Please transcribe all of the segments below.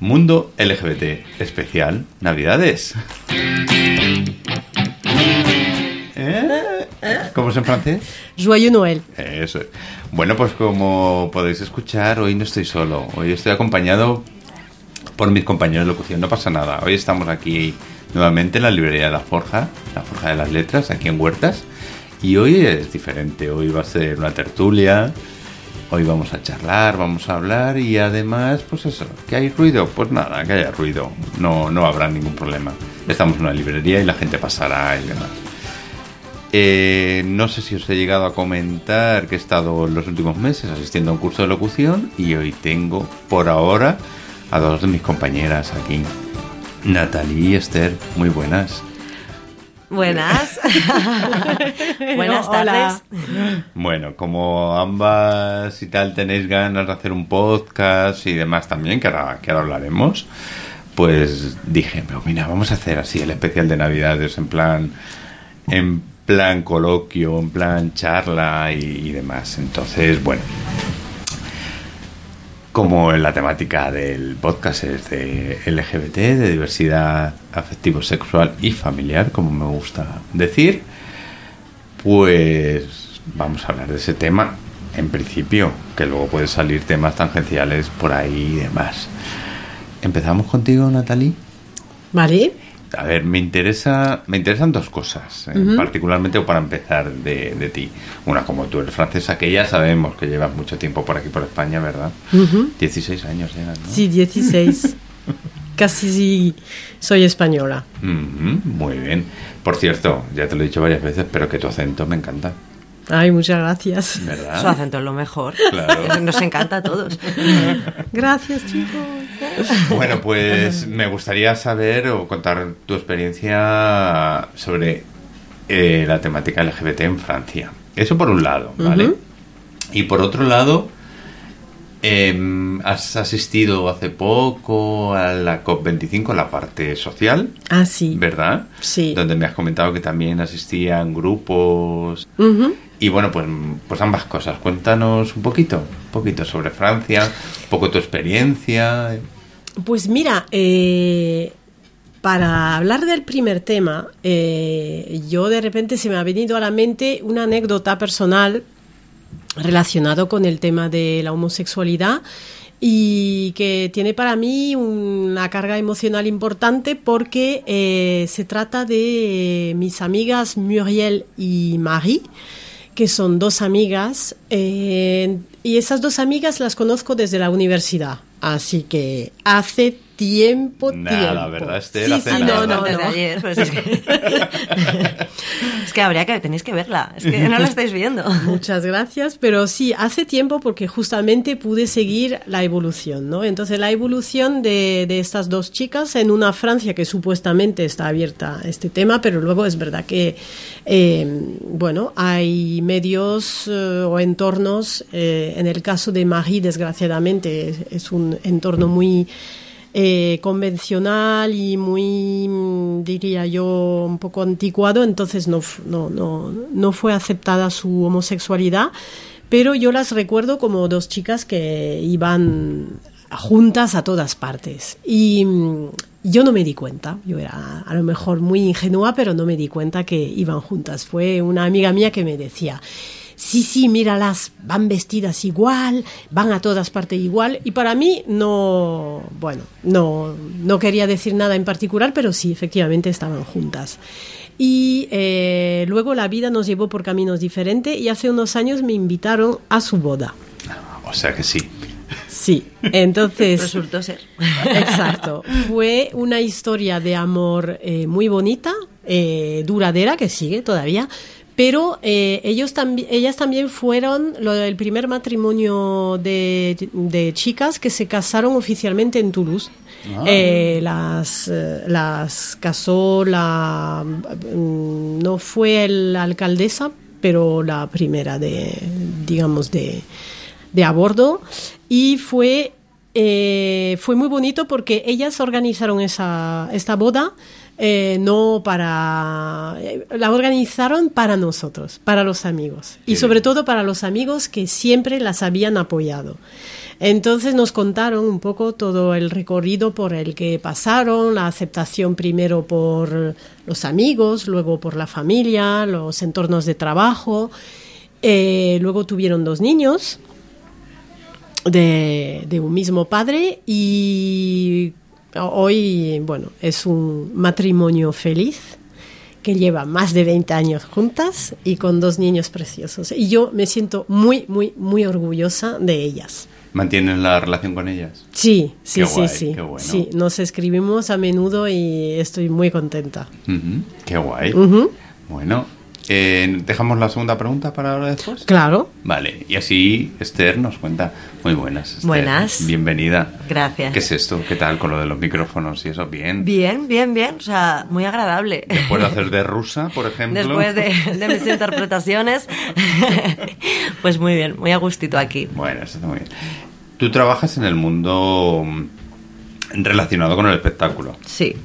Mundo LGBT especial Navidades. ¿Eh? ¿Cómo es en francés? Joyeux Noël. Eso. Bueno, pues como podéis escuchar, hoy no estoy solo. Hoy estoy acompañado por mis compañeros de locución. No pasa nada. Hoy estamos aquí nuevamente en la librería de la Forja, la Forja de las Letras, aquí en Huertas. Y hoy es diferente. Hoy va a ser una tertulia. Hoy vamos a charlar, vamos a hablar y además, pues eso, que hay ruido, pues nada, que haya ruido, no, no habrá ningún problema. Estamos en una librería y la gente pasará y demás. Eh, no sé si os he llegado a comentar que he estado los últimos meses asistiendo a un curso de locución y hoy tengo por ahora a dos de mis compañeras aquí. Natalie y Esther, muy buenas. Buenas. Buenas Hola. tardes. Bueno, como ambas y tal tenéis ganas de hacer un podcast y demás también, que ahora, que ahora hablaremos, pues dije, pero mira, vamos a hacer así el especial de Navidades en plan, en plan coloquio, en plan charla y, y demás. Entonces, bueno, como la temática del podcast es de LGBT, de diversidad afectivo, sexual y familiar, como me gusta decir, pues vamos a hablar de ese tema en principio, que luego pueden salir temas tangenciales por ahí y demás. Empezamos contigo, Natalie. Vale. A ver, me interesa, me interesan dos cosas, eh, particularmente para empezar de, de ti. Una, como tú eres francesa, que ya sabemos que llevas mucho tiempo por aquí, por España, ¿verdad? 16 años llegan, ¿no? Sí, 16. Casi sí soy española. Muy bien. Por cierto, ya te lo he dicho varias veces, pero que tu acento me encanta, Ay, muchas gracias. ¿verdad? Su acento es lo mejor. Claro. Nos encanta a todos. Gracias, chicos. Bueno, pues me gustaría saber o contar tu experiencia sobre eh, la temática LGBT en Francia. Eso por un lado, ¿vale? Y por otro lado, em, has asistido hace poco a la COP25, la parte social, Ah, sí. ¿verdad? Sí. Donde me has comentado que también asistían grupos. Ujú. Y bueno, pues, pues ambas cosas. Cuéntanos un poquito, un poquito sobre Francia, un poco tu experiencia. Pues mira, eh, para hablar del primer tema, eh, yo de repente se me ha venido a la mente una anécdota personal relacionado con el tema de la homosexualidad y que tiene para mí una carga emocional importante porque eh, se trata de mis amigas Muriel y Marie, que son dos amigas eh, y esas dos amigas las conozco desde la universidad, así que hace tiempo, Nada, tiempo. ¿verdad, Esther? Sí, Hace sí, no, no, Desde no. ayer, pues es, que... es que habría que tenéis que verla. Es que no la estáis viendo. Muchas gracias, pero sí, hace tiempo porque justamente pude seguir la evolución, ¿no? Entonces, la evolución de, de estas dos chicas en una Francia que supuestamente está abierta a este tema, pero luego es verdad que, eh, bueno, hay medios eh, o entornos, eh, en el caso de Marie, desgraciadamente, es, es un entorno muy eh, convencional y muy, diría yo, un poco anticuado, entonces no, no, no, no fue aceptada su homosexualidad, pero yo las recuerdo como dos chicas que iban juntas a todas partes. Y mm, yo no me di cuenta, yo era a lo mejor muy ingenua, pero no me di cuenta que iban juntas. Fue una amiga mía que me decía, sí, sí, míralas, van vestidas igual, van a todas partes igual. Y para mí no, bueno, no, no quería decir nada en particular, pero sí, efectivamente estaban juntas. Y eh, luego la vida nos llevó por caminos diferentes y hace unos años me invitaron a su boda. O sea que sí. Sí, entonces... Resultó ser. Exacto. Fue una historia de amor eh, muy bonita, eh, duradera, que sigue todavía. Pero eh, ellos tambi- ellas también fueron lo del primer matrimonio de, de chicas que se casaron oficialmente en Toulouse. Eh, las, eh, las casó la. mm, No fue la alcaldesa, pero la primera de, digamos, de, de a bordo. Y fue eh, fue muy bonito porque ellas organizaron esa, esta boda eh, no para... eh, La organizaron para nosotros, para los amigos. Y sobre todo para los amigos que siempre las habían apoyado. Entonces nos contaron un poco todo el recorrido por el que pasaron, la aceptación primero por los amigos, luego por la familia, los entornos de trabajo. Eh, luego tuvieron dos niños de, de un mismo padre y hoy, bueno, es un matrimonio feliz que lleva más de 20 años juntas y con dos niños preciosos. Y yo me siento muy, muy, muy orgullosa de ellas. ¿Mantienen la relación con ellas? Sí, sí, Qué sí, guay, sí. qué bueno. Sí, nos escribimos a menudo y estoy muy contenta. Qué guay. Bueno, eh, ¿dejamos la segunda pregunta para ahora después? Claro. Vale, y así Esther nos cuenta. Muy buenas. Esther. Buenas. Bienvenida. Gracias. ¿Qué es esto? ¿Qué tal con lo de los micrófonos y eso? Bien. Bien, bien, bien. O sea, muy agradable. Después de hacer de rusa, por ejemplo. Después de, de mis interpretaciones, pues muy bien, muy a gustito aquí. Bueno, eso está muy bien. Tú trabajas en el mundo mm, relacionado con el espectáculo. Sí,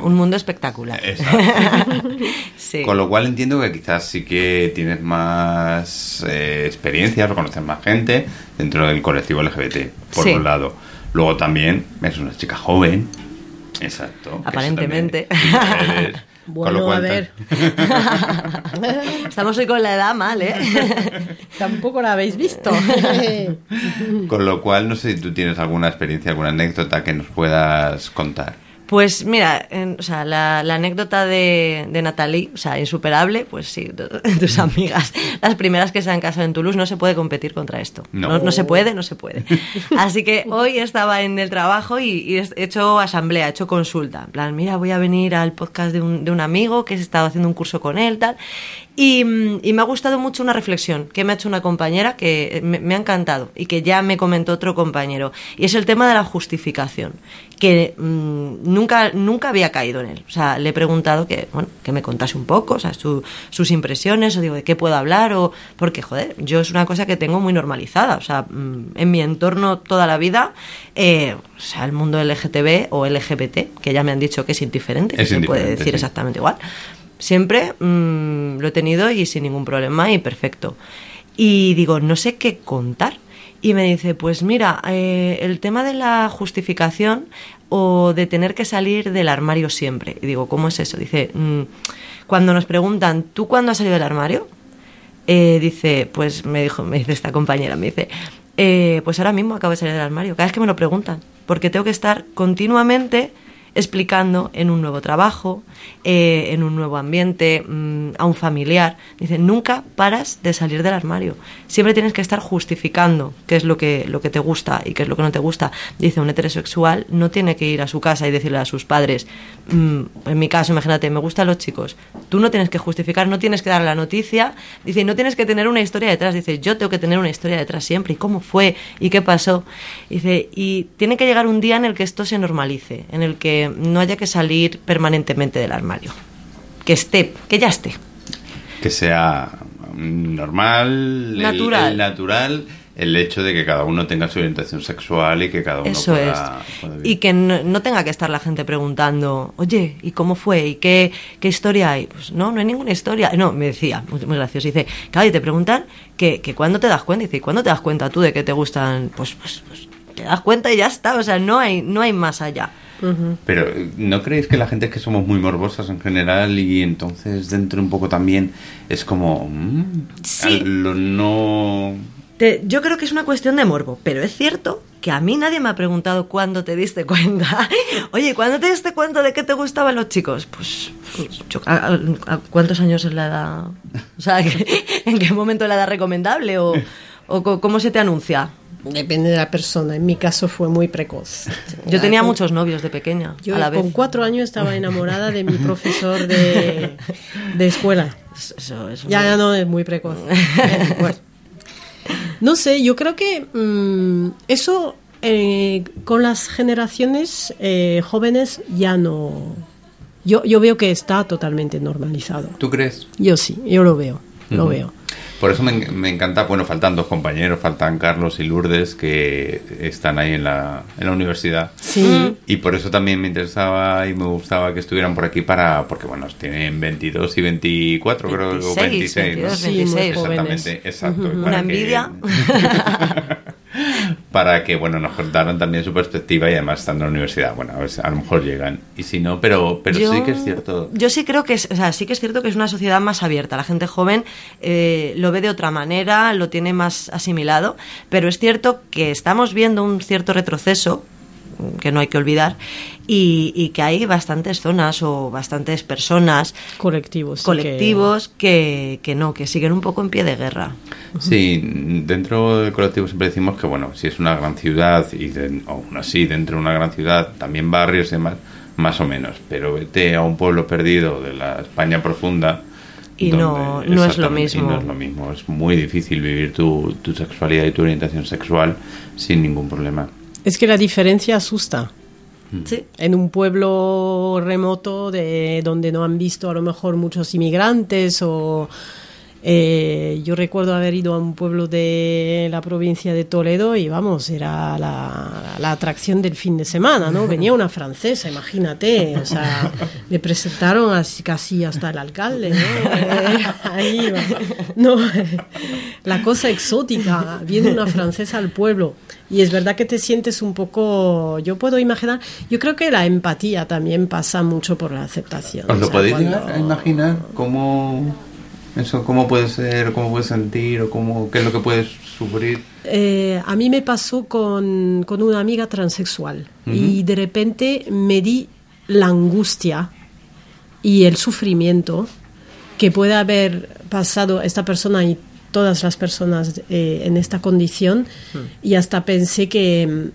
un mundo espectacular. Exacto. Sí. Con lo cual entiendo que quizás sí que tienes más eh, experiencias o conoces más gente dentro del colectivo LGBT, por Sí. un lado. Luego también eres una chica joven. Exacto. eso Aparentemente. también- Bueno, lo cual a ver. Estamos hoy con la edad mal, ¿eh? Tampoco la habéis visto. Con lo cual, no sé si tú tienes alguna experiencia, alguna anécdota que nos puedas contar. Pues mira, en- o sea, la, la anécdota de, de Natalie, o sea, insuperable, pues sí, tu- tus amigas, las primeras que se han casado en Toulouse, no se puede competir contra esto. No. No, no se puede, no se puede. Así que hoy estaba en el trabajo y, y he hecho asamblea, he hecho consulta. En plan, mira, voy a venir al podcast de un, de un amigo que he estado haciendo un curso con él, tal. Y, mm, y me ha gustado mucho una reflexión que me ha hecho una compañera que me, me ha encantado y que ya me comentó otro compañero. Y es el tema de la justificación, que mm, nunca, nunca había caído en él. O sea, le he preguntado que, bueno, que me contase un poco, o sea, su- sus impresiones, o digo, de qué puedo hablar, o porque, joder, yo es una cosa que tengo muy normalizada. O sea, mm, en mi entorno toda la vida, eh, o sea, el mundo LGTB o LGBT, que ya me han dicho que es indiferente, que se puede decir sí. exactamente igual. Siempre mm, lo he tenido y sin ningún problema y perfecto. Y digo, no sé qué contar. Y me dice, pues mira, eh, el tema de la justificación o de tener que salir del armario siempre. Y digo, ¿cómo es eso? Dice, mm, cuando nos preguntan, ¿tú cuándo has salido del armario? Eh, dice, pues me dijo, me dice esta compañera, me dice, eh, pues ahora mismo acabo de salir del armario, cada vez que me lo preguntan, porque tengo que estar continuamente explicando en un nuevo trabajo, eh, en un nuevo ambiente, mm, a un familiar. Dice, nunca paras de salir del armario. Siempre tienes que estar justificando qué es lo que, lo que te gusta y qué es lo que no te gusta. Dice, un heterosexual no tiene que ir a su casa y decirle a sus padres, mm, en mi caso, imagínate, me gustan los chicos. Tú no tienes que justificar, no tienes que dar la noticia. Dice, no tienes que tener una historia detrás. Dice, yo tengo que tener una historia detrás siempre. ¿Y cómo fue? ¿Y qué pasó? Dice, y tiene que llegar un día en el que esto se normalice, en el que no haya que salir permanentemente del armario. Que esté, que ya esté. Que sea normal, Natural. el natural, el hecho de que cada uno tenga su orientación sexual y que cada uno Eso pueda, es. pueda. Y que no, no tenga que estar la gente preguntando, oye, ¿y cómo fue? ¿Y qué, qué historia hay? Pues no, no hay ninguna historia. No, me decía, muy, muy gracioso. Dice, claro, y te preguntan que, que cuándo te das cuenta. Dice, ¿y cuándo te das cuenta tú de que te gustan? Pues, pues, pues te das cuenta y ya está. O sea, no hay, no hay más allá. Pero ¿no creéis que la gente es que somos muy morbosas en general y entonces dentro un poco también es como... mm, Sí. lo no... Te- yo creo que es una cuestión de morbo, pero es cierto que a mí nadie me ha preguntado cuándo te diste cuenta. Oye, ¿cuándo te diste cuenta de que te gustaban los chicos? Pues, pues, yo- ¿a, a- a cuántos años es la edad? O sea, ¿en qué momento es la edad recomendable? ¿O, o cómo se te anuncia? Depende de la persona. En mi caso fue muy precoz. Yo tenía muchos novios de pequeña, Yo a la vez. con cuatro años estaba enamorada de mi profesor de, de escuela. Eso- eso Ya, no es muy precoz. Bueno. No sé, yo creo que mm, eso eh, con las generaciones eh, jóvenes ya no. Yo, yo veo que está totalmente normalizado. ¿Tú crees? Yo sí, yo lo veo, lo veo. Por eso me, me encanta, bueno, faltan dos compañeros, faltan Carlos y Lourdes que están ahí en la, en la universidad. Sí, Y por eso también me interesaba y me gustaba que estuvieran por aquí para, porque bueno, tienen 22 y 24, creo, o 26, 26, ¿no? 22, Sí, muy 26. jóvenes. Exactamente, exacto. Una que- envidia. para que bueno nos contaran también su perspectiva y además estando en la universidad. Bueno a, ver, a lo mejor llegan. Y si no pero pero Yo- sí que es cierto. Yo sí creo que es, o sea, sí que es cierto que es una sociedad más abierta. La gente joven eh, lo ve de otra manera, lo tiene más asimilado, pero es cierto que estamos viendo un cierto retroceso que no hay que olvidar y, y que hay bastantes zonas o bastantes personas colectivos. colectivos que, que no, que siguen un poco en pie de guerra. Sí, dentro del colectivo siempre decimos que, bueno, si es una gran ciudad y de- aún así dentro de una gran ciudad, también barrios y demás, más o menos. Pero vete a un pueblo perdido de la España profunda. Y no- no es lo y mismo. no es lo mismo. Es muy difícil vivir tu, tu sexualidad y tu orientación sexual sin ningún problema. Es que la diferencia asusta. Sí. En un pueblo remoto de donde no han visto a lo mejor muchos inmigrantes o eh, yo recuerdo haber ido a un pueblo de la provincia de Toledo y vamos, era la, la atracción del fin de semana, ¿no? Venía una francesa, imagínate, o sea, me presentaron así, casi hasta el alcalde, ¿no? Eh, ahí. No, la cosa exótica, viene una francesa al pueblo. Y es verdad que te sientes un poco, yo puedo imaginar, yo creo que la empatía también pasa mucho por la aceptación. ¿Os o lo sea, podéis cuando- imaginar cómo eso cómo puede ser, cómo puedes sentir o cómo qué es lo que puedes sufrir? Eh, a mí me pasó con, con una amiga transexual y de repente me di la angustia y el sufrimiento que puede haber pasado esta persona y todas las personas eh, en esta condición. Y hasta pensé que,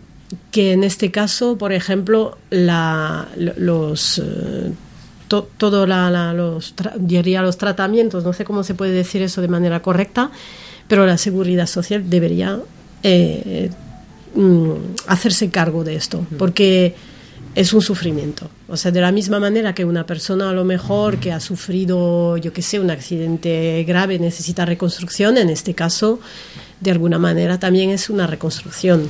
que en este caso, por ejemplo, la, lo- los... eh, to- todo la, la- los, tra- diría los tratamientos, no sé cómo se puede decir eso de manera correcta, pero la seguridad social debería eh, mm, hacerse cargo de esto, porque es un sufrimiento. O sea, de la misma manera que una persona a lo mejor que ha sufrido, yo qué sé, un accidente grave necesita reconstrucción, en este caso, de alguna manera también es una reconstrucción.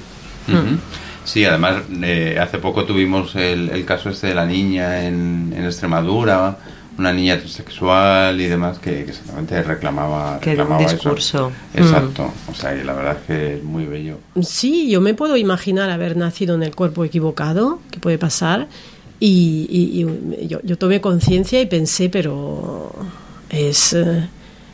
Sí, además eh, hace poco tuvimos el, el caso este de la niña en, en Extremadura, una niña transexual y demás que, que exactamente reclamaba, Que dio un reclamaba eso. discurso. Exacto, o sea, y la verdad es que es muy bello. Sí, yo me puedo imaginar haber nacido en el cuerpo equivocado, que puede pasar, y, y- y yo, yo tomé conciencia y pensé, pero es, eh,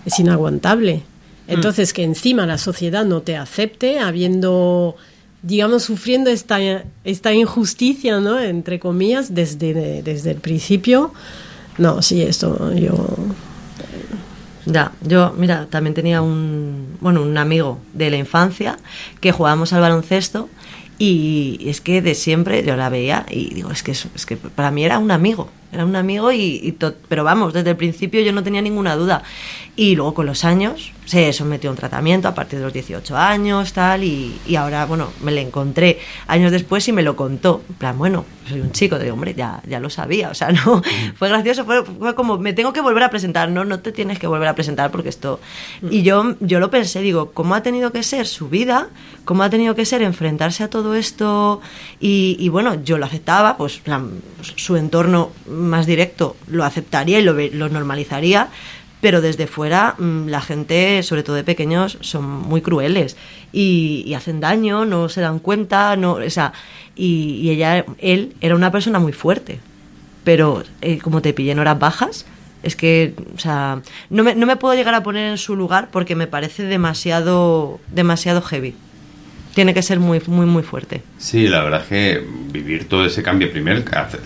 es inaguantable. Entonces, que encima la sociedad no te acepte, habiendo, digamos, sufriendo esta, esta injusticia, ¿no? Entre comillas, desde, desde el principio. No, sí, esto yo... Ya, yo, mira, también tenía un, bueno, un amigo de la infancia que jugábamos al baloncesto y es que de siempre yo la veía y digo, es que, es, es que para mí era un amigo, era un amigo y, y to- pero vamos, desde el principio yo no tenía ninguna duda. Y luego con los años se sometió a un tratamiento a partir de los 18 años, tal, y, y ahora, bueno, me le encontré años después y me lo contó. En plan, bueno, soy un chico, digo, hombre, ya, ya lo sabía, o sea, no, fue gracioso, fue, fue como, me tengo que volver a presentar, no, no te tienes que volver a presentar porque esto... Y yo, yo lo pensé, digo, ¿cómo ha tenido que ser su vida? ¿Cómo ha tenido que ser enfrentarse a todo esto? Y, y bueno, yo lo aceptaba, pues plan, su entorno más directo lo aceptaría y lo, lo normalizaría, pero desde fuera mm, la gente, sobre todo de pequeños, son muy crueles y, hacen daño, no se dan cuenta, no, o sea, y, y ella, él era una persona muy fuerte, pero eh, como te pillé en horas bajas, es que, o sea, no me, no me puedo llegar a poner en su lugar porque me parece demasiado, demasiado heavy. Tiene que ser muy, muy, muy fuerte. Sí, la verdad es que vivir todo ese cambio primero,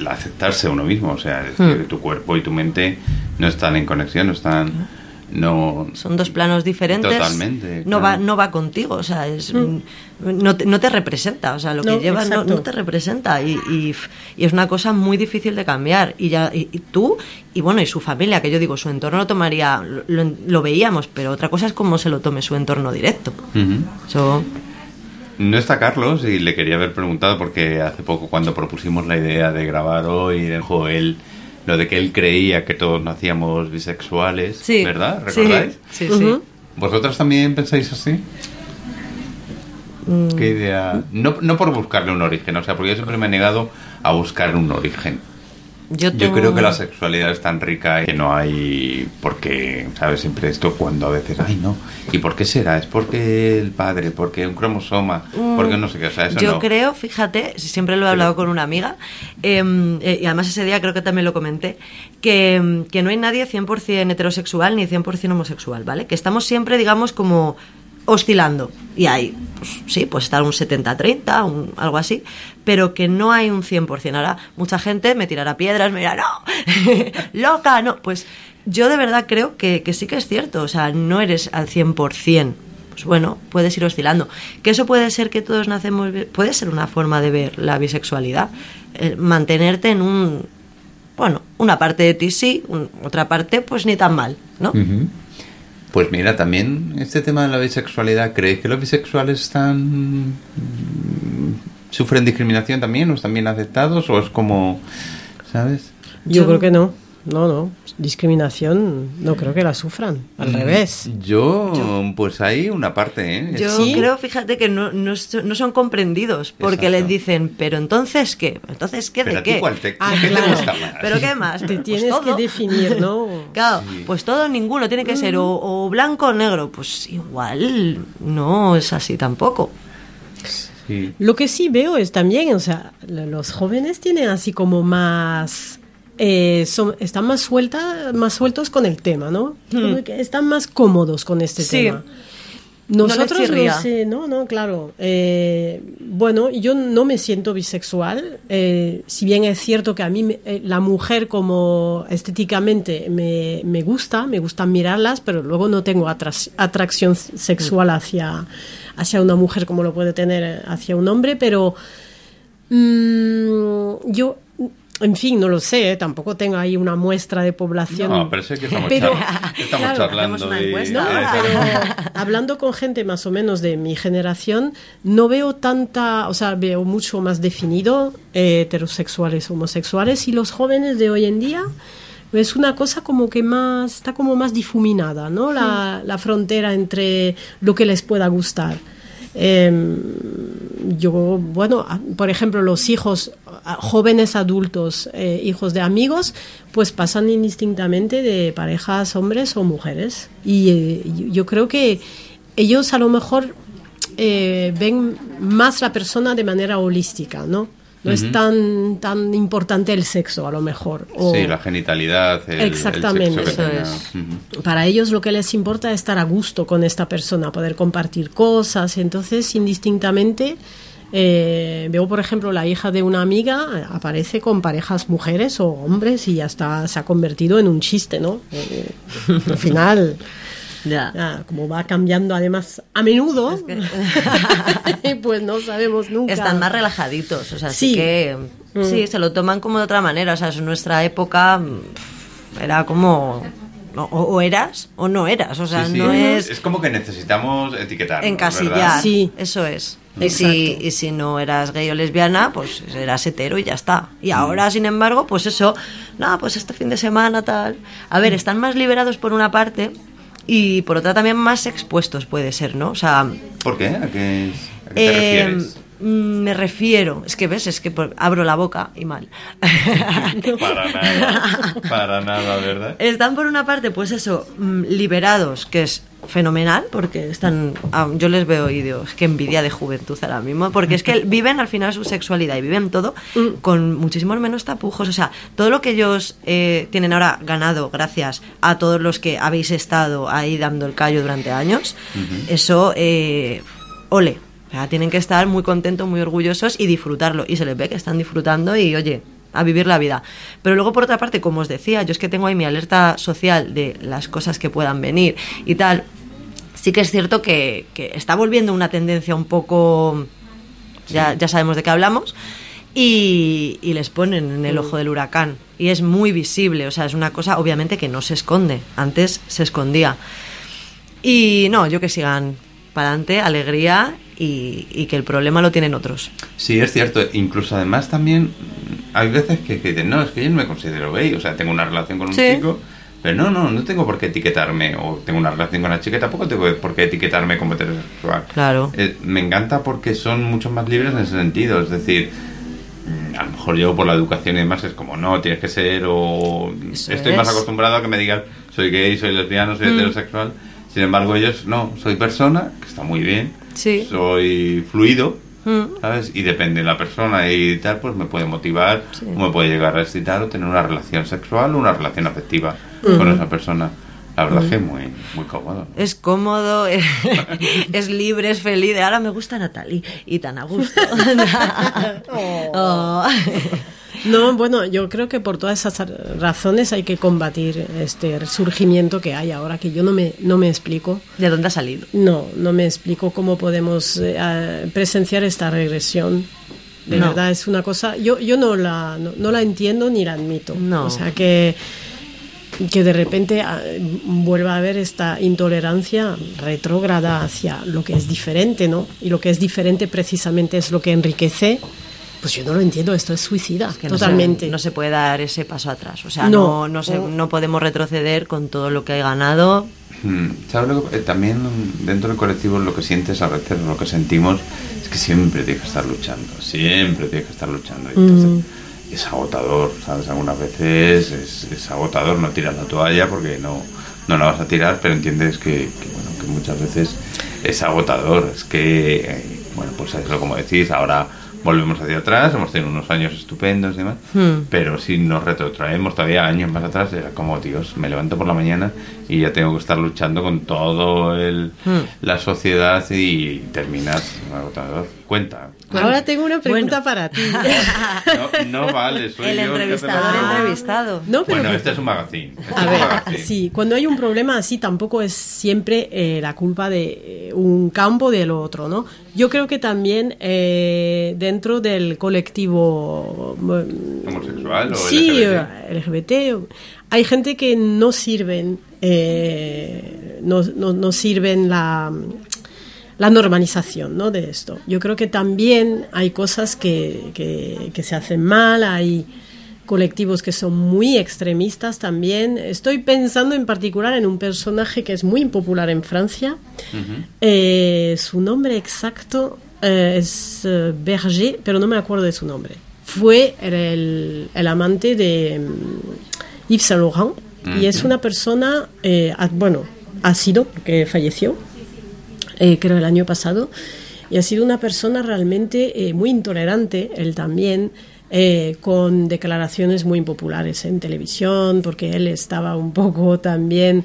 aceptarse a uno mismo, o sea, es Hmm. que tu cuerpo y tu mente no están en conexión, no están, no, Son dos planos diferentes. Totalmente, No, claro. va, no va contigo, o sea, es, no, te, no te representa, o sea, lo que llevas no, te representa y, y, f- y es una cosa muy difícil de cambiar. Y, ya, y, y tú, y bueno, y su familia, que yo digo, su entorno lo tomaría, lo, lo- lo veíamos, pero otra cosa es cómo se lo tome su entorno directo. Eso, No está Carlos y le quería haber preguntado porque hace poco cuando propusimos la idea de grabar hoy, dijo él lo de que él creía que todos nacíamos bisexuales, sí. ¿verdad? Sí, ¿Recordáis? Sí, sí. Ujú. ¿Vosotros también pensáis así? Mm. ¿Qué idea? No, no por buscarle un origen, o sea, porque yo siempre me he negado a buscar un origen. Yo, creo que la sexualidad es tan rica que no hay por qué, ¿sabes? Siempre esto cuando a veces, ay, no. ¿Y por qué será? ¿Es porque el padre? ¿Porque un cromosoma? ¿Porque no sé qué? O sea, eso Mm, Yo no. creo, fíjate, siempre lo he hablado con una amiga, eh, eh, y además ese día creo que también lo comenté, que, mm, que no hay nadie 100% heterosexual ni 100% homosexual, ¿vale? Que estamos siempre, digamos, como oscilando. Y hay, pues sí, pues estar un 70-30, un- algo así, pero que no hay un 100%. Ahora, mucha gente me tirará piedras, me dirá, no, loca, no. Pues yo de verdad creo que, que sí que es cierto, o sea, no eres al 100%. Pues bueno, puedes ir oscilando. Que eso puede ser que todos nacemos, puede ser una forma de ver la bisexualidad. El mantenerte en un, bueno, una parte de ti sí, un- otra parte pues ni tan mal, ¿no? Pues mira, también este tema de la bisexualidad, ¿creéis que los bisexuales están... mm, sufren discriminación también o están bien aceptados o es como, ¿sabes? Yo, Yo- creo que no. No, no. Discriminación no creo que la sufran. Al revés. Yo, pues hay una parte, ¿eh? Yo Sí. creo, fíjate, que no, no, no son comprendidos, porque Exacto. les dicen, pero entonces qué, entonces qué Pero de qué. cuál te, Ah, ¿qué te claro. gusta más? ¿Pero qué más? Te Pues tienes todo. que definir, ¿no? Claro, Sí. pues todo, ninguno tiene que ser o, o blanco o negro. Pues igual no es así tampoco. Sí. Lo que sí veo es también, o sea, lo- los jóvenes tienen así como más... eh, son, están más suelta, más sueltos con el tema, ¿no? Que están más cómodos con este Sí. tema. No Nosotros chirría. no sé, no, no, claro. Eh, bueno, yo no me siento bisexual, eh, si bien es cierto que a mí me- eh, la mujer como estéticamente me, me gusta, me gusta mirarlas, pero luego no tengo atrac- atracción sexual hacia, hacia una mujer como lo puede tener hacia un hombre, pero mm, yo, en fin, no lo sé, eh, tampoco tengo ahí una muestra de población. No, pero sé que estamos, Pero- char- estamos claro, charlando de... No, ahora. pero hablando con gente más o menos de mi generación, no veo tanta, o sea, veo mucho más definido eh, heterosexuales, homosexuales y los jóvenes de hoy en día es una cosa como que más, está como más difuminada, ¿no? La, la frontera entre lo que les pueda gustar. Em, yo, bueno, por ejemplo, los hijos, jóvenes adultos, eh, hijos de amigos, pues pasan indistintamente de parejas hombres o mujeres. Y eh, yo, yo creo que ellos a lo mejor eh, ven más la persona de manera holística, ¿no? No es tan, tan importante el sexo, a lo mejor. o- Sí, la genitalidad, el, el Exactamente, sexo que eso para ellos lo que les importa es estar a gusto con esta persona, poder compartir cosas. Entonces, indistintamente, eh, veo, por ejemplo, la hija de una amiga aparece con parejas mujeres o hombres y hasta se ha convertido en un chiste, ¿no? Eh, al final, Ya. ya, como va cambiando además a menudo, pues no sabemos nunca. Están más relajaditos, o sea, sí, Sí. que Mm. sí, se lo toman como de otra manera, o sea, en nuestra época mm, era como o, o eras o no eras, o sea, Sí, sí, no es Es como que necesitamos etiquetar. encasillar, Sí. eso es. Y si, y si no eras gay o lesbiana, pues eras hetero y ya está. Y ahora, sin embargo, pues eso, no, pues este fin de semana tal. A ver, están más liberados por una parte y por otra también más expuestos puede ser, ¿no? O sea, ¿Por qué? ¿A qué, a qué te eh, refieres? mm, me refiero, es que ves, es que abro la boca y mal. Para nada, para nada, ¿verdad? Están por una parte, pues eso, mm, liberados, que es fenomenal, porque están, ah, yo les veo y digo, es que envidia de juventud ahora mismo, porque es que viven al final su sexualidad y viven todo con muchísimos menos tapujos, o sea, todo lo que ellos eh, tienen ahora ganado gracias a todos los que habéis estado ahí dando el callo durante años, eso, eh, ole. O sea, tienen que estar muy contentos, muy orgullosos y disfrutarlo. Y se les ve que están disfrutando y, oye, a vivir la vida. Pero luego, por otra parte, como os decía, yo es que tengo ahí mi alerta social de las cosas que puedan venir y tal. Sí que es cierto que, que está volviendo una tendencia un poco... Ya, ya sabemos de qué hablamos. Y, y les ponen en el ojo del huracán. Y es muy visible. O sea, es una cosa, obviamente, que no se esconde. Antes se escondía. Y no, yo que sigan para adelante, alegría y, y que el problema lo tienen otros. Sí, es cierto. Incluso además también mm, hay veces que, que dicen, no, es que yo no me considero gay. O sea, tengo una relación con un Sí. chico, pero no, no, no tengo por qué etiquetarme. O tengo una relación con una chica tampoco tengo por qué etiquetarme como heterosexual. Claro. Eh, me encanta porque son mucho más libres en ese sentido. Es decir, mm, a lo mejor yo por la educación y demás es como, no, tienes que ser o... Eso estoy más es. acostumbrado a que me digan, soy gay, soy lesbiano, soy heterosexual. Sin embargo, ellos, no, soy persona, que está muy bien. Sí. Soy fluido, Mm. ¿sabes? Y depende de la persona y tal, pues me puede motivar, Sí. o me puede llegar a excitar o tener una relación sexual o una relación afectiva con esa persona. La verdad es que es muy, muy cómodo. Es cómodo, es libre, es feliz. Ahora me gusta Natalie y tan a gusto. Oh. No, bueno, yo creo que por todas esas razones hay que combatir este resurgimiento que hay ahora, que yo no me, no me explico. ¿De dónde ha salido? No, no me explico cómo podemos eh, presenciar esta regresión. De No. verdad, es una cosa, yo, yo no, la, no, no la entiendo ni la admito. No. O sea, que, que de repente ah, vuelva a haber esta intolerancia retrógrada hacia lo que es diferente, ¿no? Y lo que es diferente precisamente es lo que enriquece. Pues yo no lo entiendo, esto es suicida, Que no se- totalmente. No se, puede dar ese paso atrás. O sea, No. no, no, se- no podemos retroceder con todo lo que hay ganado. Mm, ¿Sabes lo que- eh, también dentro del colectivo lo que sientes a veces, lo que sentimos, es que siempre tienes que estar luchando, siempre tienes que estar luchando. Y entonces es agotador, ¿sabes? Algunas veces es, es agotador, no tiras la toalla porque no, no la vas a tirar, pero entiendes que, que, bueno, que muchas veces es agotador. Es que, eh, bueno, pues es lo como decís, ahora volvemos hacia atrás, hemos tenido unos años estupendos y demás, Hmm. pero si nos retrotraemos todavía años más atrás, era como, Dios, me levanto por la mañana y ya tengo que estar luchando con todo el, Hmm. la sociedad y terminas agotador. Cuenta. Ahora tengo una pregunta Bueno. para ti. No, no vale, soy El yo que entrevistado. No, pero Bueno, este es un magazine. este es A un ver, magazine. sí, cuando hay un problema así tampoco es siempre eh, la culpa de eh, un campo del otro, ¿no? Yo creo que también eh, dentro del colectivo mm, ¿Homosexual o sí, LGBT? LGBT, hay gente que no sirven, eh, no, no- no sirven la, la normalización ¿no? de esto. Yo creo que también hay cosas que, que- que se hacen mal, hay colectivos que son muy extremistas también. Estoy pensando en particular en un personaje que es muy impopular en Francia. Eh, su nombre exacto eh, es eh, Berger, pero no me acuerdo de su nombre. Fue el, el amante de mm, Yves Saint Laurent y es una persona, eh, bueno, ha sido, porque falleció, eh, creo el año pasado, y ha sido una persona realmente eh, muy intolerante, él también, eh, con declaraciones muy impopulares en televisión, porque él estaba un poco también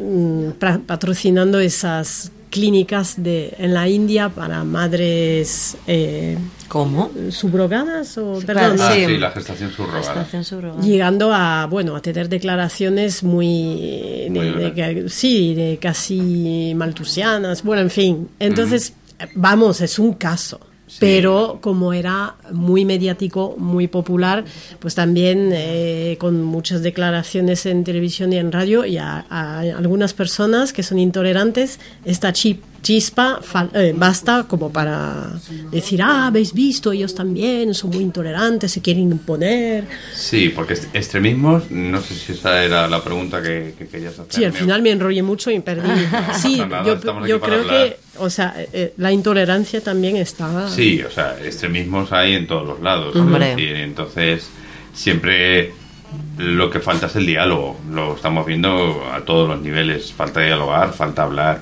mm, patrocinando esas clínicas de, en la India para madres eh, ¿Cómo? subrogadas o Sí, perdón, claro, Ah, Sí. sí, la gestación subrogada. Llegando a bueno a tener declaraciones muy, Muy de- de sí de casi maltusianas bueno en fin entonces vamos es un caso Pero como era muy mediático muy popular pues también eh, con muchas declaraciones en televisión y en radio y a, a algunas personas que son intolerantes esta chi- chispa eh, basta como para decir ah habéis visto ellos también son muy intolerantes se quieren imponer Sí, porque extremismos, no sé si esa era la pregunta que, que querías hacer. Sí, al final me enrollé mucho y perdí. Sí, No, nada, yo, creo hablar. que, o sea, eh, eh, la intolerancia también está. Sí, o sea, extremismos hay en todos los lados. Decir, entonces, siempre lo que falta es el diálogo. Lo estamos viendo a todos los niveles. Falta dialogar, falta hablar.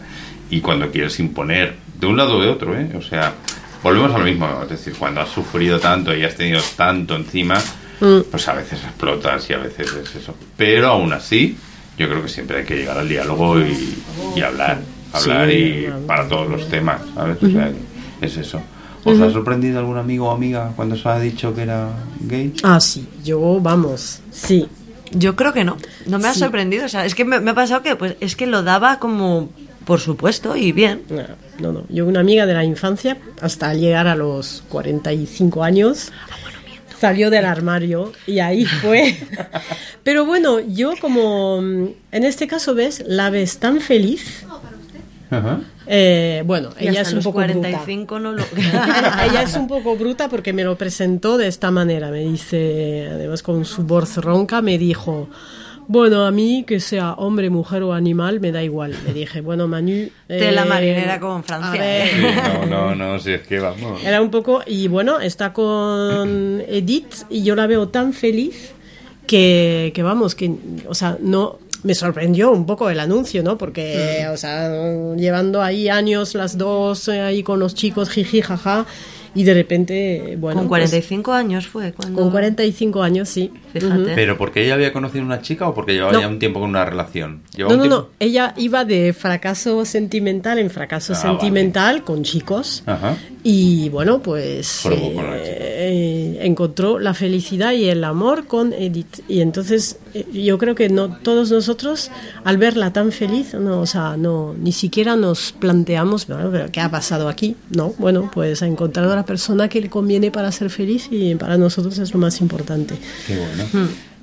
Y cuando quieres imponer, de un lado o de otro, ¿eh? O sea, volvemos a lo mismo. Es decir, cuando has sufrido tanto y has tenido tanto encima, Mm. pues a veces explotas y a veces es eso. Pero aún así, yo creo que siempre hay que llegar al diálogo y, y hablar. Hablar Sí, y claro. para todos los temas, ¿sabes? O sea, es eso. ¿Os ha sorprendido algún amigo o amiga cuando os ha dicho que era gay? Ah, sí, yo, vamos, sí. Yo creo que no. No me ha Sí. sorprendido. O sea, es que me, me ha pasado que pues es que lo daba como por supuesto y bien. No, no, no. Yo, una amiga de la infancia, hasta llegar a los 45 años, salió del armario y ahí fue. Pero bueno, yo como mm, en este caso ves, la ves tan feliz. Ajá. eh, bueno, Y ella es un poco bruta. 45 no lo Ella es un poco bruta porque me lo presentó de esta manera. Me dice, además con su voz ronca, me dijo, Bueno, a mí que sea hombre, mujer o animal me da igual. Le dije, bueno, Manu... Tela eh, marinera como en Francia. a ver. Sí, no, no, no, si es que vamos. Era un poco, y bueno, está con Edith y yo la veo tan feliz que, que vamos, que, o sea, no, me sorprendió un poco el anuncio, ¿no? Porque, o sea, llevando ahí años las dos eh, ahí con los chicos, jiji, jaja, y de repente, bueno. con pues, 45 años fue cuando... con 45 años, sí. Fíjate. ¿Pero porque ella había conocido una chica o porque llevaba No. ya un tiempo con una relación? ¿Llevaba No, un no, tiempo? no. Ella iba de fracaso sentimental en fracaso Ah, sentimental con chicos. Ajá. Y bueno, pues eh, eh, encontró la felicidad y el amor con Edith. Y entonces eh, yo creo que no todos nosotros al verla tan feliz, no, o sea, no ni siquiera nos planteamos, bueno, pero ¿qué ha pasado aquí? No, bueno, pues ha encontrado a la persona que le conviene para ser feliz y para nosotros es lo más importante. Qué bueno.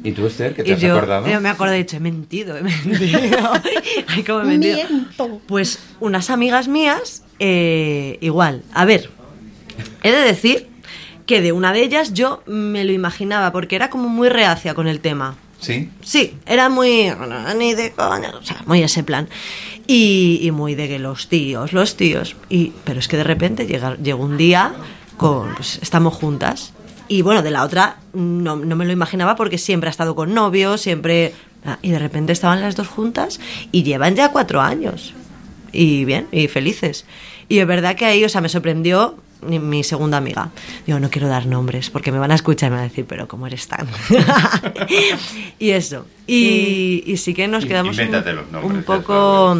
¿Y tú, Esther, qué te Y has yo, acordado? yo me acordé y he dicho, he mentido, he mentido. Ay, cómo he mentido. Miento. Pues unas amigas mías, eh, igual. A ver, he de decir que de una de ellas yo me lo imaginaba, porque era como muy reacia con el tema. ¿Sí? Sí, era muy. "No, Ni de coña, o sea, muy ese plan. Y, y muy de que los tíos, los tíos. Y, pero es que de repente llega, llegó un día con. Pues estamos juntas. Y bueno, de la otra no, no me lo imaginaba porque siempre ha estado con novios, siempre. ah, Y de repente estaban las dos juntas y llevan ya cuatro años. Y bien, y felices. Y es verdad que ahí, o sea, me sorprendió mi, segunda amiga. Digo, no quiero dar nombres porque me van a escuchar y me van a decir, pero ¿cómo eres tan? y eso. Y, y sí que nos quedamos un, los nombres, un poco...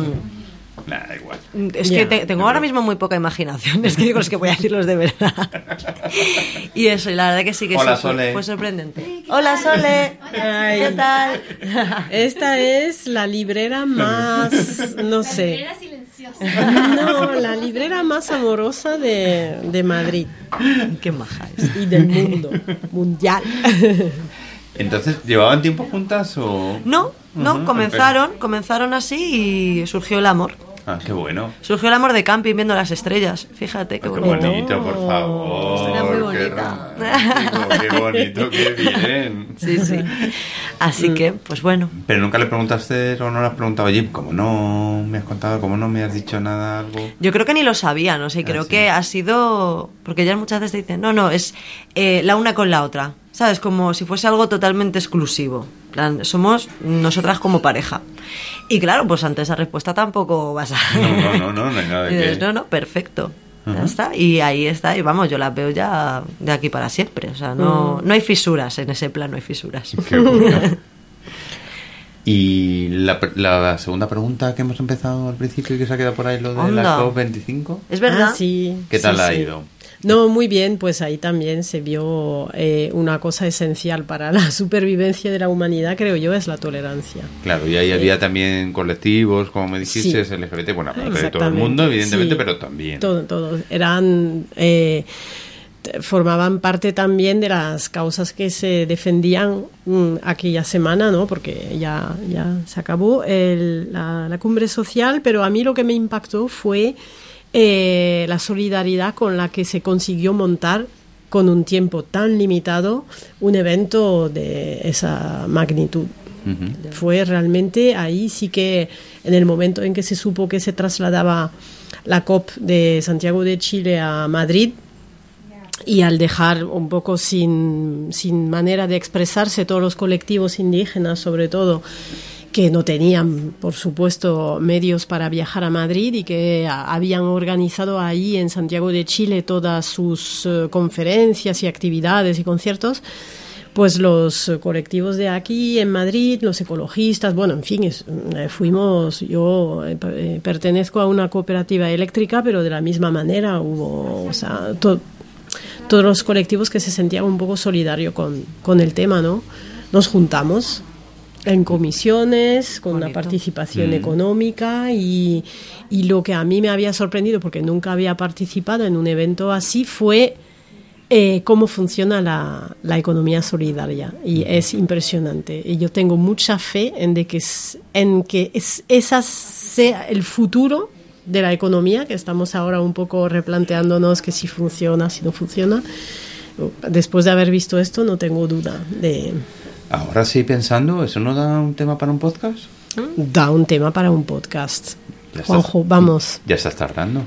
Nada, igual. Es que te- tengo ahora mismo muy poca imaginación, es que digo, es que voy a decirlos de verdad. y eso, y la verdad que sí que Hola, sí, fue- Sole. fue sorprendente. Hola, Sole. Ay. ¿Qué tal? Esta es la librera más, no sé. Era silenciosa. No, la librera más amorosa de, de Madrid Qué maja es. y del mundo mundial. Entonces, ¿llevaban tiempo juntas o...? No, no, comenzaron, comenzaron así y surgió el amor. Ah, qué bueno. Surgió el amor de camping viendo las estrellas. Fíjate qué Qué bonito. bonito, por favor. Historia muy Qué bonita. romántico, qué bonito, qué bien. Sí, sí. Así que, pues bueno. Pero nunca le preguntaste o no le has preguntado, oye, ¿cómo no me has contado, cómo no me has dicho nada, algo? Yo creo que ni lo sabía, no sé, creo Ah, sí. que ha sido... Porque ellas muchas veces dicen, no, no, es eh, la una con la otra. ¿Sabes? Como si fuese algo totalmente exclusivo. Plan, somos nosotras como pareja. Y claro, pues ante esa respuesta tampoco vas a... No, no, no, no, no hay nada de Y dices, que... no, no, perfecto. Ya está. Y ahí está. Y vamos, yo las veo ya de aquí para siempre. O sea, no, no hay fisuras en ese plan, no hay fisuras. Qué bueno. Y la, la segunda pregunta que hemos empezado al principio y que se ha quedado por ahí, lo de la Onda. COP25. ¿Es verdad? Ah, sí. ¿Qué tal sí, ha sí. No, muy bien, pues ahí también se vio eh, una cosa esencial para la supervivencia de la humanidad, creo yo, es la tolerancia. Claro, y ahí había también colectivos, como me dijiste, Sí. LGBT, bueno, aparte de todo el mundo, evidentemente, sí. pero también. Todo, todo. Eran. eh, formaban parte también de las causas que se defendían mm, aquella semana, ¿no? Porque ya, ya se acabó el- la, la cumbre social, pero a mí lo que me impactó fue eh, la solidaridad con la que se consiguió montar con un tiempo tan limitado un evento de esa magnitud. Fue realmente ahí sí que en el momento en que se supo que se trasladaba la COP de Santiago de Chile a Madrid y al dejar un poco sin, sin manera de expresarse todos los colectivos indígenas, sobre todo, que no tenían, por supuesto, medios para viajar a Madrid y que habían organizado ahí en Santiago de Chile todas sus eh, conferencias y actividades y conciertos, pues los colectivos de aquí en Madrid, los ecologistas, bueno, en fin, eh, fuimos, yo eh, eh, pertenezco a una cooperativa eléctrica, pero de la misma manera hubo, o sea, to- todos los colectivos que se sentían un poco solidarios con, con el tema, ¿no? Nos juntamos en comisiones, con una Bonito. participación Mm. económica y, y lo que a mí me había sorprendido, porque nunca había participado en un evento así, fue eh, cómo funciona la, la economía solidaria y es impresionante. Y yo tengo mucha fe en, de que, es- en que es, esa sea el futuro de la economía, que estamos ahora un poco replanteándonos que si funciona, si no funciona. Después de haber visto esto, no tengo duda de, Ahora sí pensando, ¿eso no da un tema para un podcast? Da un tema para un podcast. Ya estás- Juanjo, vamos. Ya estás tardando.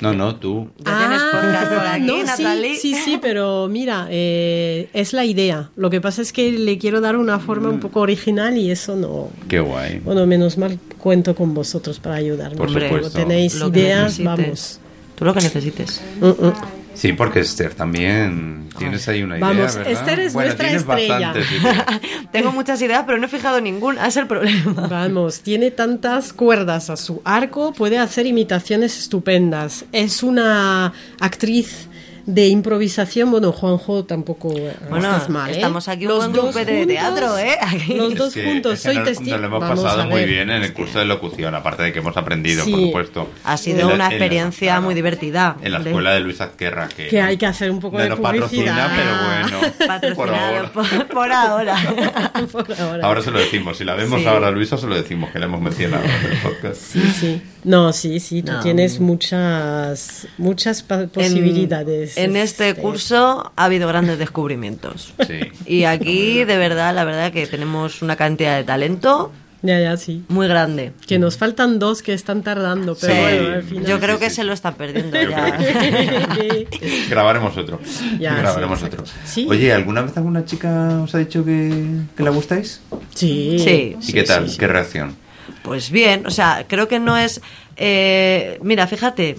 No, no, tú. Ya tienes podcast por aquí, Ah, no, sí, Natalie. Sí, sí, pero mira, eh, es la idea. Lo que pasa es que le quiero dar una forma un poco original y eso no. Qué guay. Bueno, menos mal cuento con vosotros para ayudarme. Por Cuando supuesto. tenéis Lo ideas, vamos. Tú lo que necesites. Mm, mm. Sí, porque Esther también tienes ahí una idea, Vamos, ¿verdad? Esther es bueno, nuestra estrella. Tengo muchas ideas, pero no he fijado ninguna. Es el problema. Vamos, tiene tantas cuerdas a su arco, puede hacer imitaciones estupendas. Es una actriz de improvisación. Bueno, Juanjo tampoco eh, Bueno, estás mal, ¿eh? estamos aquí un Los buen dos grupo de teatro, ¿eh? Aquí. Los dos Es que- juntos, es que soy nos- testigo. Nos lo hemos Vamos pasado a muy ver. bien en el curso de locución, aparte de que hemos aprendido, Sí. por supuesto. Ha sido En la- una en la- experiencia claro, muy divertida. En la escuela de Luis Azquerra, que, Que hay que hacer un poco no de nos patrocina, publicidad. pero bueno, por ahora. por, por ahora. Por ahora. Ahora se lo decimos. Si la vemos Sí. ahora Luisa, se lo decimos, que le hemos mencionado en el podcast. Sí, sí. No, sí, sí, tú No. tienes muchas muchas posibilidades. En, en este curso ha habido grandes descubrimientos. Sí. Y aquí, de verdad, la verdad que tenemos una cantidad de talento Ya, ya, sí. muy grande. Que nos faltan dos que están tardando, pero Sí. bueno, al final. Yo creo sí, que sí. se lo están perdiendo Yo ya. Grabaremos otro. Ya, Grabaremos sí, otro. Oye, ¿alguna vez alguna chica os ha dicho que, que le gustáis? sí. Sí. ¿Y qué tal? sí, sí. ¿Qué reacción? Pues bien, o sea, creo que no es. eh, mira, fíjate,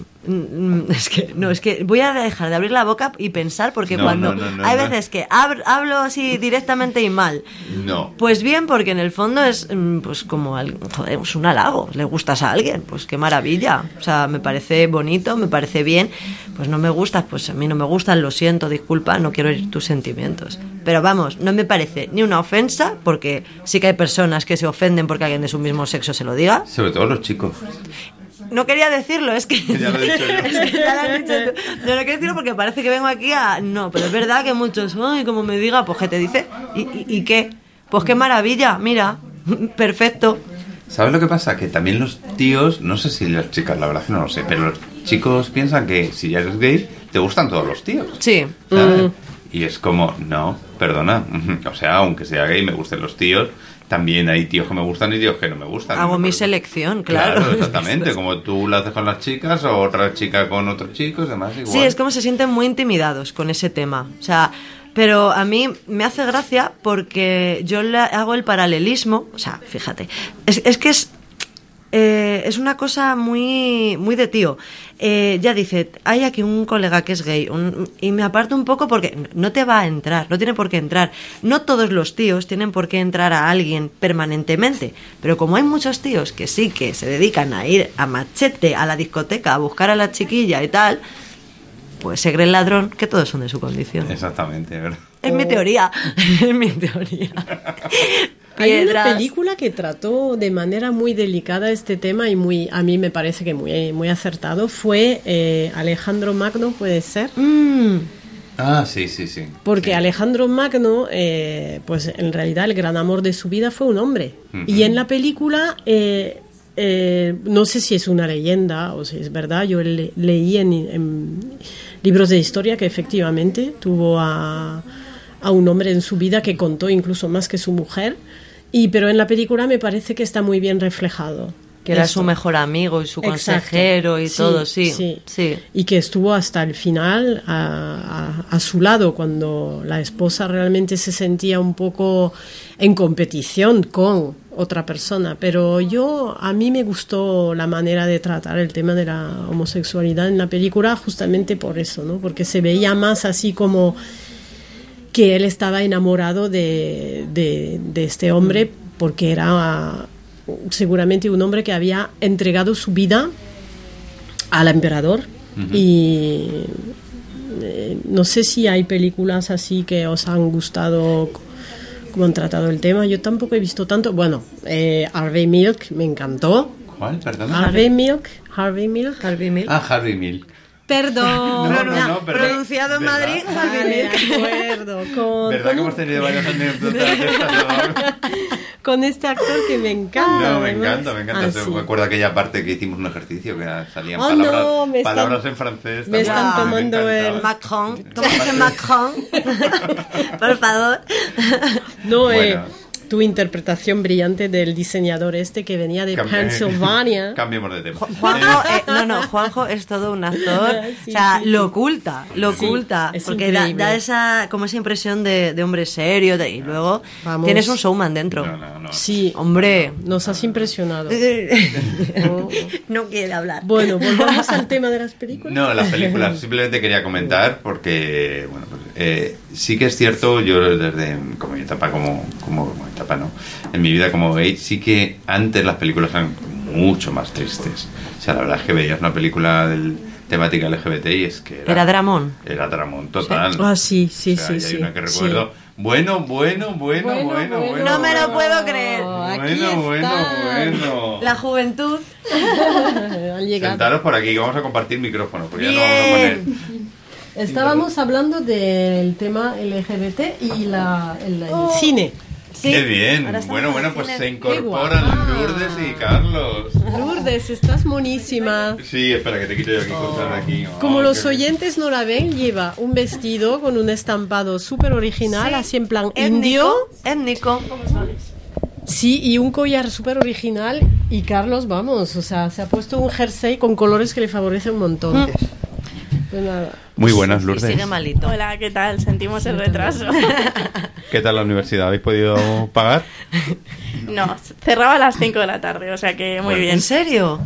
es que no, es que voy a dejar de abrir la boca y pensar porque No, cuando no, no, no, hay veces que hab- hablo así directamente y mal. No. Pues bien, porque en el fondo es mm, pues como joder, es un halago, le gustas a alguien, pues qué maravilla. O sea, me parece bonito, me parece bien. Pues no me gustas, pues a mí no me gustan, lo siento, disculpa, no quiero herir tus sentimientos. Pero vamos, no me parece ni una ofensa, porque sí que hay personas que se ofenden porque alguien de su mismo sexo se lo diga. Sobre todo los chicos. No quería decirlo, es que. Ya lo he dicho yo. Es que ya lo has dicho tú. No, no quiero decirlo porque parece que vengo aquí a. No, pero es verdad que muchos. Ay, como me diga, pues que te dice. ¿Y, y, y qué? Pues qué maravilla, mira. Perfecto. ¿Sabes lo que pasa? Que también los tíos, no sé si las chicas, la verdad que no lo sé, pero los chicos piensan que si ya eres gay, te gustan todos los tíos. Sí. ¿sabes? Y es como, no, perdona. O sea, aunque sea gay, me gusten los tíos. También hay tíos que me gustan y tíos que no me gustan. Hago mi selección, claro. exactamente. Como tú lo haces con las chicas o otra chica con otros chicos, demás igual. Sí, es como se sienten muy intimidados con ese tema. O sea, pero a mí me hace gracia porque yo le hago el paralelismo. O sea, fíjate. Es, es que es. Eh, es una cosa muy, muy de tío. Eh, ya dice, hay aquí un colega que es gay un- y me aparto un poco porque no te va a entrar, no tiene por qué entrar. No todos los tíos tienen por qué entrar a alguien permanentemente, pero como hay muchos tíos que sí que se dedican a ir a machete a la discoteca a buscar a la chiquilla y tal, pues se cree el ladrón que todos son de su condición. Exactamente, ¿verdad? Es mi teoría, es mi teoría. Hay una película que trató de manera muy delicada este tema y muy a mí me parece que muy, muy acertado. Fue eh, Alejandro Magno, puede ser. Mm, Ah, sí, sí, sí. Porque Sí. Alejandro Magno, eh, pues en realidad el gran amor de su vida fue un hombre. Y en la película, eh, eh, no sé si es una leyenda o si es verdad, yo le- leí en, en libros de historia que efectivamente tuvo a, a un hombre en su vida que contó incluso más que su mujer. Y, pero en la película me parece que está muy bien reflejado. que era esto. su mejor amigo y su Exacto. consejero y Sí, todo, sí, sí. sí. Y que estuvo hasta el final a, a- a su lado cuando la esposa realmente se sentía un poco en competición con otra persona. Pero yo, a mí me gustó la manera de tratar el tema de la homosexualidad en la película justamente por eso, ¿no? Porque se veía más así como que él estaba enamorado de, de- de este hombre porque era seguramente un hombre que había entregado su vida al emperador y eh, no sé si hay películas así que os han gustado como han tratado el tema yo tampoco he visto tanto bueno eh, Harvey Milk me encantó ¿Cuál? Perdona. Harvey Milk Harvey Milk Harvey Milk. Ah, Harvey Milk. Perdón. No, no, no, ¿verdad? Pronunciado en. Madrid, de acuerdo. Con, ¿Verdad que hemos tenido varias anécdotas con este actor que me encanta. No, me encanta, me encanta. Ah, sí. me acuerdo aquella parte que hicimos un ejercicio que salían Oh, palabras, no, me están- palabras en francés. me están tomando me el. Macron. ¿Cómo Macron? Por favor. No, eh, Bueno. Tu interpretación brillante del diseñador este que venía de Cambi- Pennsylvania. Cambiemos de tema. Juanjo, eh, no, no, Juanjo es todo un actor. Sí, o sea, sí, lo oculta, lo Sí, oculta. es porque da, esa, como esa impresión de, de hombre serio de- y luego Vamos. tienes un showman dentro. No, no, no. Sí, Hombre. nos has impresionado. no quiere hablar. Bueno, volvamos al tema de las películas. No, las películas. Simplemente quería comentar porque, bueno, pues, eh, sí que es cierto, yo desde como mi etapa, como, como, como etapa, ¿no? En mi vida como gay, sí que antes las películas eran mucho más tristes. O sea, la verdad es que veías una película del temática LGBT y es que era... Era Dramón. Era Dramón total. Ah, sí, sí, O sea, sí, hay sí. una que recuerdo. Bueno, bueno, bueno, Bueno, bueno, bueno. bueno. No me lo puedo creer. Aquí Bueno, bueno, bueno. La juventud. Sentaros por aquí, que vamos a compartir micrófono, porque ya no vamos a poner... Estábamos hablando del tema LGBT y la, el, el Oh. cine. Sí. Qué bien. Bueno, en bueno, pues se incorporan. Lourdes y Carlos. Lourdes, estás monísima. Sí, espera, que te quito yo aquí cosas de aquí. Oh, Como los qué- oyentes no la ven, lleva un vestido con un estampado súper original, Sí. así en plan Étnico, indio. Étnico. Sí, y un collar súper original. Y Carlos, vamos, o sea, se ha puesto un jersey con colores que le favorecen un montón. Pues nada. Muy buenas, Lourdes. sigue malito. Hola, ¿qué tal? Sentimos el retraso. ¿Qué tal la universidad? ¿Habéis podido pagar? No, cerraba a las 5 de la tarde, o sea que muy Bueno. bien. ¿En serio?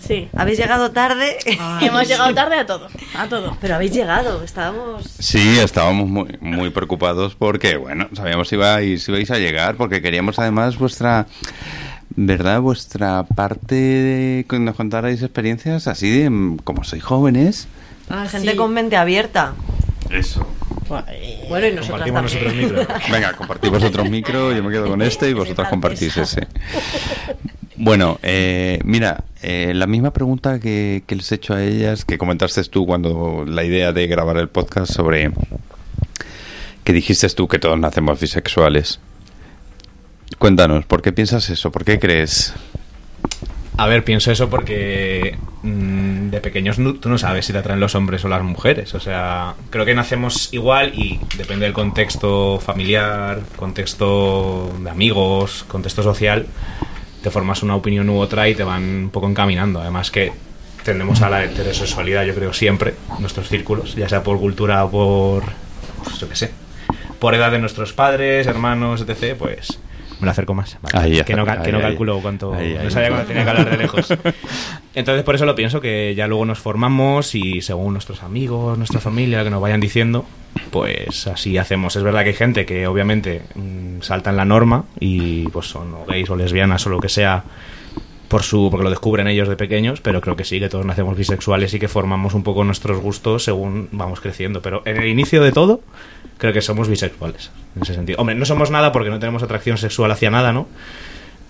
Sí. ¿Habéis llegado tarde? Hemos llegado tarde a todo, a todo. Pero habéis llegado, estábamos... Sí, estábamos muy, muy preocupados porque, bueno, sabíamos si ibais, si ibais a llegar, porque queríamos además vuestra, ¿verdad? Vuestra parte de que nos contarais experiencias así de, mm, como sois jóvenes. Ah, Gente sí. con mente abierta. Eso. Bueno, y nosotros Compartimos nosotros micro. Venga, compartid vosotros micro, yo me quedo con este y vosotras compartís ese. Bueno, eh, mira, eh, la misma pregunta que, que les he hecho a ellas, que comentaste tú cuando la idea de grabar el podcast sobre que dijiste tú que todos nacemos bisexuales. Cuéntanos, ¿por qué piensas eso? ¿Por qué crees? A ver, pienso eso porque mm, de pequeños no- tú no sabes si te atraen los hombres o las mujeres. O sea, creo que nacemos igual y depende del contexto familiar, contexto de amigos, contexto social, te formas una opinión u otra y te van un poco encaminando. Además que tendemos a la heterosexualidad, yo creo, siempre, nuestros círculos, ya sea por cultura o por, pues, yo qué sé, por edad de nuestros padres, hermanos, etc., pues me lo acerco más. Vale. Ahí, que no, ca- que no ahí, ahí. calculo cuánto... Ahí, ahí. no sabía cuándo tenía que hablar de lejos. Entonces por eso lo pienso, que ya luego nos formamos y según nuestros amigos, nuestra familia, que nos vayan diciendo, pues así hacemos. Es verdad que hay gente que obviamente mm, salta en la norma y pues son o gays o lesbianas o lo que sea por su porque lo descubren ellos de pequeños, pero creo que sí, que todos nacemos bisexuales y que formamos un poco nuestros gustos según vamos creciendo. Pero en el inicio de todo, creo que somos bisexuales, en ese sentido. Hombre, no somos nada porque no tenemos atracción sexual hacia nada, ¿no?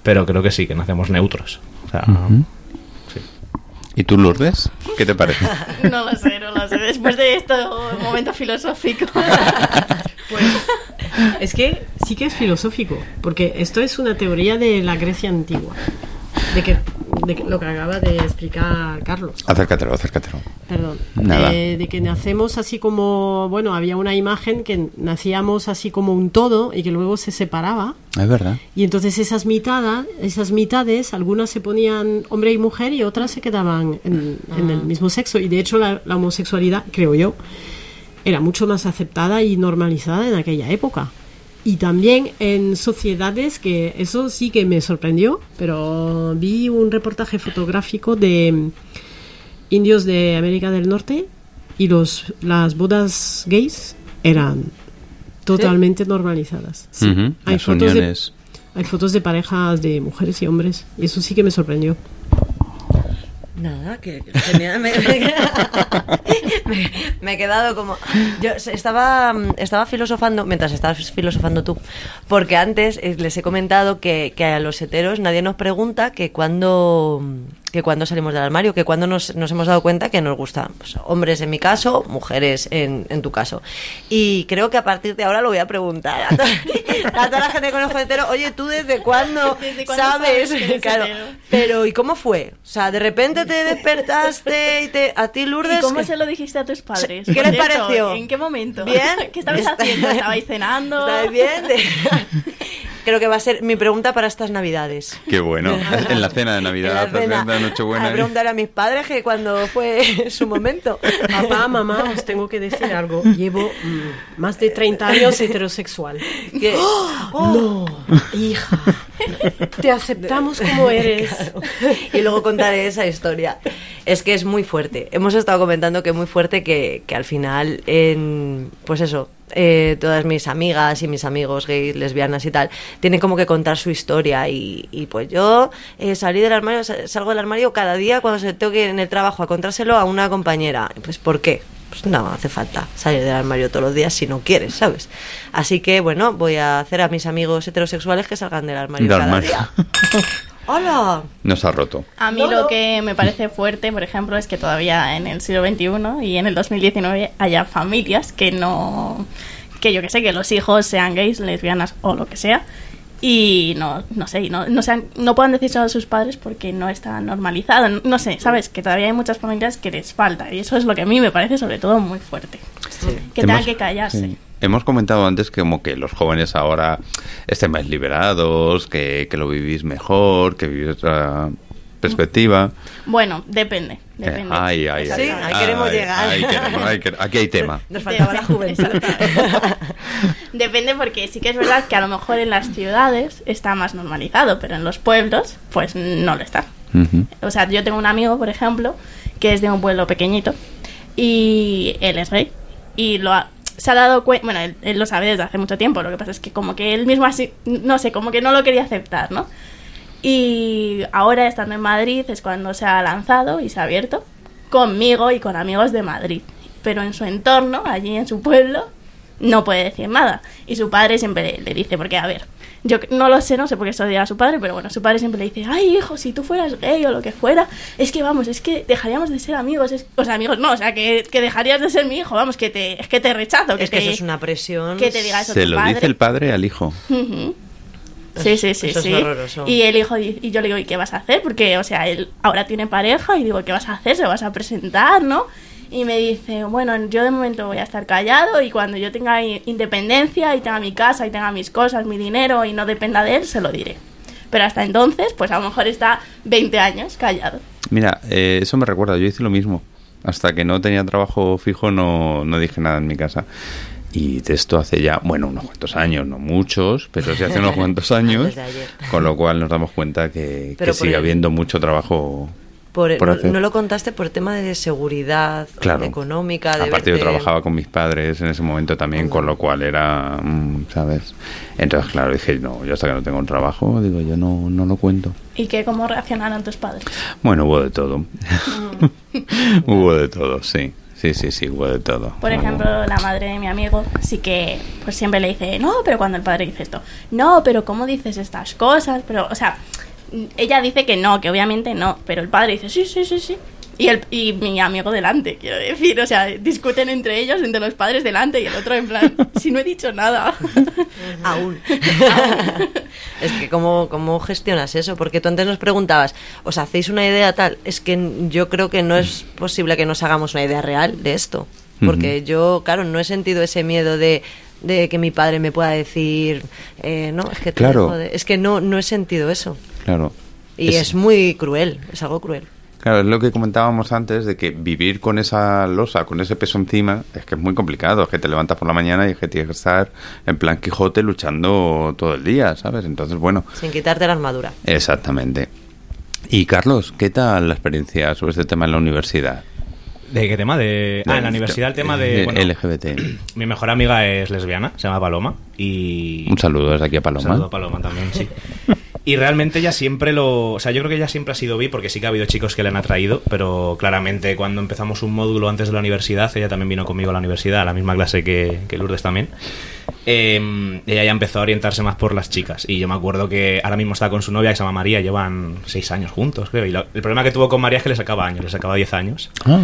Pero creo que sí, que nacemos neutros. O sea, sí. ¿Y tú, Lourdes? ¿Qué te parece? No lo sé, no lo sé. Después de esto, momento filosófico. Pues, es que sí que es filosófico, porque esto es una teoría de la Grecia antigua, de que, de que- lo que acaba de explicar Carlos. acércatelo, acércatelo. Perdón. Nada. De, de que nacemos así como, bueno, había una imagen que nacíamos así como un todo y que luego se separaba. Es verdad. Y entonces esas mitades, esas mitades, algunas se ponían hombre y mujer y otras se quedaban en, en el mismo sexo. Y de hecho la, la homosexualidad, creo yo, era mucho más aceptada y normalizada en aquella época. Y también en sociedades que eso sí que me sorprendió, pero vi un reportaje fotográfico de indios de América del Norte y los, las bodas gays eran totalmente normalizadas. Sí. Ujú, Hay Las fotos de- uniones. hay fotos de parejas de mujeres y hombres y eso sí que me sorprendió. Nada, que. Me, me- me- he quedado como. Yo estaba, mm, estaba filosofando, mientras estabas filosofando tú, porque antes eh, les he comentado que, que a los heteros nadie nos pregunta que cuando. Que cuando salimos del armario, que cuando nos, nos hemos dado cuenta que nos gustan pues, hombres en mi caso, mujeres en, en tu caso. Y creo que a partir de ahora lo voy a preguntar a, to- a toda la gente con ojo entero, oye, ¿tú desde cuándo, ¿Desde cuándo sabes? Claro. Pero, ¿y cómo fue? O sea, de repente te despertaste y te, a ti, Lourdes... ¿Y cómo que- se lo dijiste a tus padres? ¿Qué les pareció? ¿En qué momento? ¿Bien? ¿Qué estabais Está- haciendo? ¿Estabais cenando? ¿Estáis bien? Creo que va a ser mi pregunta para estas navidades. Qué bueno. En la cena de En la Navidad, cena, de Nochebuena. a preguntar a mis padres que cuando fue su momento. Papá, mamá, os tengo que decir algo. Llevo mm, más de 30 años heterosexual. Que- No, hija, te aceptamos como eres. y luego contaré esa historia. Es que es muy fuerte. Hemos estado comentando que es muy fuerte que, que al final, en, pues eso, eh, todas mis amigas y mis amigos gays, lesbianas y tal, tienen como que contar su historia. Y, y pues yo eh, salí del armario, sa- salgo del armario cada día cuando se tengo que ir en el trabajo a contárselo a una compañera. Pues ¿por qué? Pues no hace falta salir del armario todos los días si no quieres, ¿sabes? Así que bueno, voy a hacer a mis amigos heterosexuales que salgan del armario Del cada armario. día. ¡Hola! Nos ha roto. A mí No, lo no. que me parece fuerte, por ejemplo, es que todavía en el siglo XXI y en el 2019 haya familias que no... Que yo que sé, que los hijos sean gays, lesbianas o lo que sea. Y no, no sé, y no, no, sean, no puedan decirse a sus padres porque no está normalizado. No, sé, ¿sabes? Que todavía hay muchas familias que les falta. Y eso es lo que a mí me parece sobre todo muy fuerte. Que tengan que callarse. sí. Hemos comentado antes que como que los jóvenes ahora estén más liberados, que, que lo vivís mejor, que vivís otra perspectiva. Bueno, depende. Eh, depende. ay, ay, Sí, ay, ahí queremos llegar. ahí queremos, ahí queremos. aquí hay tema. Nos faltaba la juventud. Depende porque sí que es verdad que a lo mejor en las ciudades está más normalizado, pero en los pueblos pues no lo está. O sea, yo tengo un amigo, por ejemplo, que es de un pueblo pequeñito y él es gay y lo ha- se ha dado cuenta, bueno, él, él lo sabe desde hace mucho tiempo, lo que pasa es que como que él mismo así, no sé, como que no lo quería aceptar, ¿no? Y ahora estando en Madrid es cuando se ha lanzado y se ha abierto conmigo y con amigos de Madrid. Pero en su entorno, allí en su pueblo, no puede decir nada. Y su padre siempre le, dice, porque a ver, yo que- no lo sé, no sé por qué eso diga a su padre, pero bueno, su padre siempre le dice, ay hijo, si tú fueras gay o lo que fuera, es que vamos, es que dejaríamos de ser amigos, es- o sea, amigos no, o sea, que, que dejarías de ser mi hijo, vamos, que te, es que te rechazo, que es que te- eso es una presión. que te diga eso Se tu lo padre. dice el padre al hijo. Sí, sí, sí, Eso es sí. horroroso. Y el hijo di- y yo le digo, ¿y qué vas a hacer? Porque, o sea, él ahora tiene pareja y digo, ¿qué vas a hacer? ¿Se vas a presentar, no? Y me dice, bueno, yo de momento voy a estar callado y cuando yo tenga i- independencia y tenga mi casa y tenga mis cosas, mi dinero y no dependa de él, se lo diré. Pero hasta entonces, pues a lo mejor está 20 años callado. Mira, eh, eso me recuerda, yo hice lo mismo. Hasta que no tenía trabajo fijo no, no dije nada en mi casa. Y de esto hace ya, bueno, unos cuantos años, no muchos, pero sí hace unos cuantos años. Con lo cual nos damos cuenta que, que sigue el- habiendo mucho trabajo Por- por no, hacer. no lo contaste por tema de seguridad Claro. económica. De Aparte yo verte- trabajaba con mis padres en ese momento también, con lo cual era, mm, ¿sabes? Entonces, claro, dije, no, yo hasta que no tengo un trabajo, digo, yo no, no lo cuento. ¿Y que cómo reaccionaron tus padres? Bueno, hubo de todo. hubo de todo, sí. Sí, sí, sí, hubo de todo. Por ejemplo, la madre de mi amigo sí que pues siempre le dice, no, pero cuando el padre dice esto, no, pero ¿cómo dices estas cosas? Pero, o sea, ella dice que no, que obviamente no, pero el padre dice, sí, sí, sí, sí. Y, el, y mi amigo delante, quiero decir, o sea, discuten entre ellos, entre los padres delante y el otro en plan, si no he dicho nada. Aún. es que, ¿cómo, ¿cómo gestionas eso? Porque tú antes nos preguntabas, ¿os hacéis una idea tal? Es que yo creo que no es posible que nos hagamos una idea real de esto. Porque yo, claro, no he sentido ese miedo de, de que mi padre me pueda decir, eh, no, es que te Claro. dejo de-". Es que no, no he sentido eso. Claro. Y es, muy cruel, es algo cruel. Claro, es lo que comentábamos antes de que vivir con esa losa, con ese peso encima, es que es muy complicado. Es que te levantas por la mañana y es que tienes que estar en plan Quijote luchando todo el día, ¿sabes? Entonces, bueno, Sin quitarte la armadura. exactamente. Y Carlos, ¿qué tal la experiencia sobre este tema en la universidad? ¿De qué tema? De... Ah, en la universidad el tema de... bueno, LGBT. mi mejor amiga es lesbiana, se llama Paloma. Y... Un saludo desde aquí a Un saludo Paloma. a Paloma también, sí. Y realmente ella siempre lo... O sea, yo creo que ella siempre ha sido bi porque sí que ha habido chicos que le han atraído, pero claramente cuando empezamos un módulo antes de la universidad, ella también vino conmigo a la universidad, a la misma clase que, que Lourdes también. eh, ella ya empezó a orientarse más por las chicas. Y yo me acuerdo que ahora mismo está con su novia, que se llama María, llevan seis años juntos, creo. Y lo- el problema que tuvo con María es que le sacaba años, le sacaba 10 años. Ah.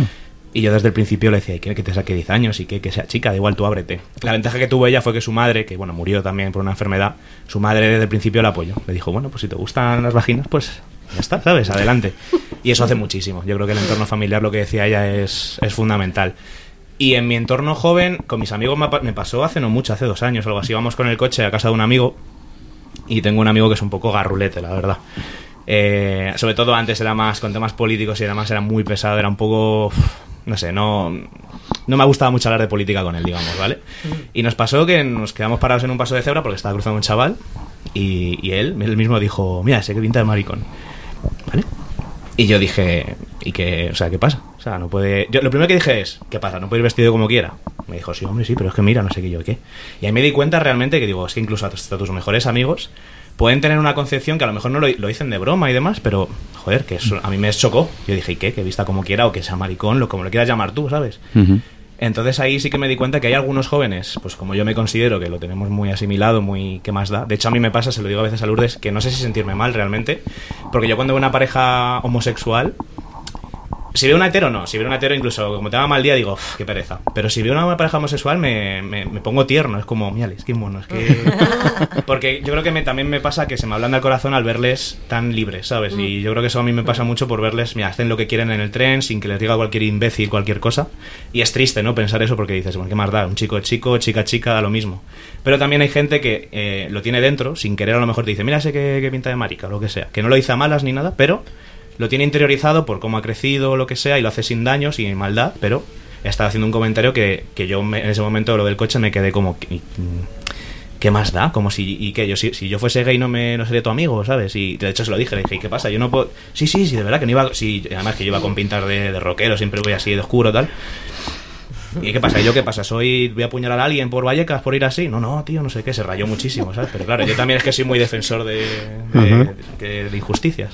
Y yo desde el principio le decía, quiero que te saque 10 años y que, que sea chica, da igual tú ábrete. La ventaja que tuvo ella fue que su madre, que bueno, murió también por una enfermedad, su madre desde el principio la apoyó. Le dijo, bueno, pues si te gustan las vaginas, pues ya está, ¿sabes? Adelante. Y eso hace muchísimo. Yo creo que el entorno familiar, lo que decía ella, es, es fundamental. Y en mi entorno joven, con mis amigos me, pa- me pasó hace no mucho, hace dos años o algo así. Íbamos con el coche a casa de un amigo y tengo un amigo que es un poco garrulete, la verdad. Eh, sobre todo antes era más con temas políticos y además era muy pesado, era un poco no sé, no no me ha gustado mucho hablar de política con él, digamos, ¿vale? Y nos pasó que nos quedamos parados en un paso de cebra porque estaba cruzando un chaval y, y él, él mismo dijo, mira, ese que pinta de maricón, ¿vale? Y yo dije, ¿y qué, o sea, qué pasa? O sea, no puede... Yo, lo primero que dije es, ¿qué pasa? ¿No puede ir vestido como quiera? Me dijo, sí, hombre, sí, pero es que mira, no sé qué yo, ¿qué? Y ahí me di cuenta realmente que digo, es que incluso hasta tus mejores amigos pueden tener una concepción que a lo mejor no lo, lo dicen de broma y demás, pero, joder, que eso a mí me chocó. Yo dije, ¿y qué? Que vista como quiera o que sea maricón, lo como lo quieras llamar tú, ¿sabes? Entonces ahí sí que me di cuenta que hay algunos jóvenes, pues como yo me considero que lo tenemos muy asimilado, muy ¿qué más da? De hecho a mí me pasa, se lo digo a veces a Lourdes, que no sé si sentirme mal realmente, porque yo cuando veo una pareja homosexual, si veo una hetero no, si veo una hetero incluso como tenga mal día digo, "Uf, qué pereza. Pero si veo una pareja homosexual me, me, me pongo tierno, es como, mira, es que mono, es que... Porque yo creo que me, también me pasa que se me ablanda el corazón al verles tan libres, ¿sabes? Y yo creo que eso a mí me pasa mucho por verles, mira, hacen lo que quieren en el tren sin que les diga cualquier imbécil, cualquier cosa. Y es triste, ¿no? Pensar eso porque dices, bueno, ¿qué más da? Un chico chico, chica chica, da lo mismo. Pero también hay gente que eh, lo tiene dentro, sin querer a lo mejor te dice, mira ese que, que pinta de marica o lo que sea. Que no lo dice a malas ni nada, pero lo tiene interiorizado por cómo ha crecido o lo que sea y lo hace sin daño, sin maldad, pero estaba haciendo un comentario que, que yo me- en ese momento lo del coche me quedé como... "¿Qué- ¿Qué más da? Como si, y que yo, si, si yo fuese gay no me no sería tu amigo, ¿sabes? Y de hecho se lo dije, le dije, ¿y qué pasa? Yo no puedo... Sí, sí, sí, de verdad que no iba... Sí, además que yo iba con pintas de, de rockero, siempre voy así de oscuro, tal. ¿Y qué pasa? ¿Y yo qué pasa? ¿Soy, voy a apuñalar a alguien por Vallecas por ir así? No, no, tío, no sé qué, se rayó muchísimo, ¿sabes? Pero claro, yo también es que soy muy defensor de, de, de- de injusticias.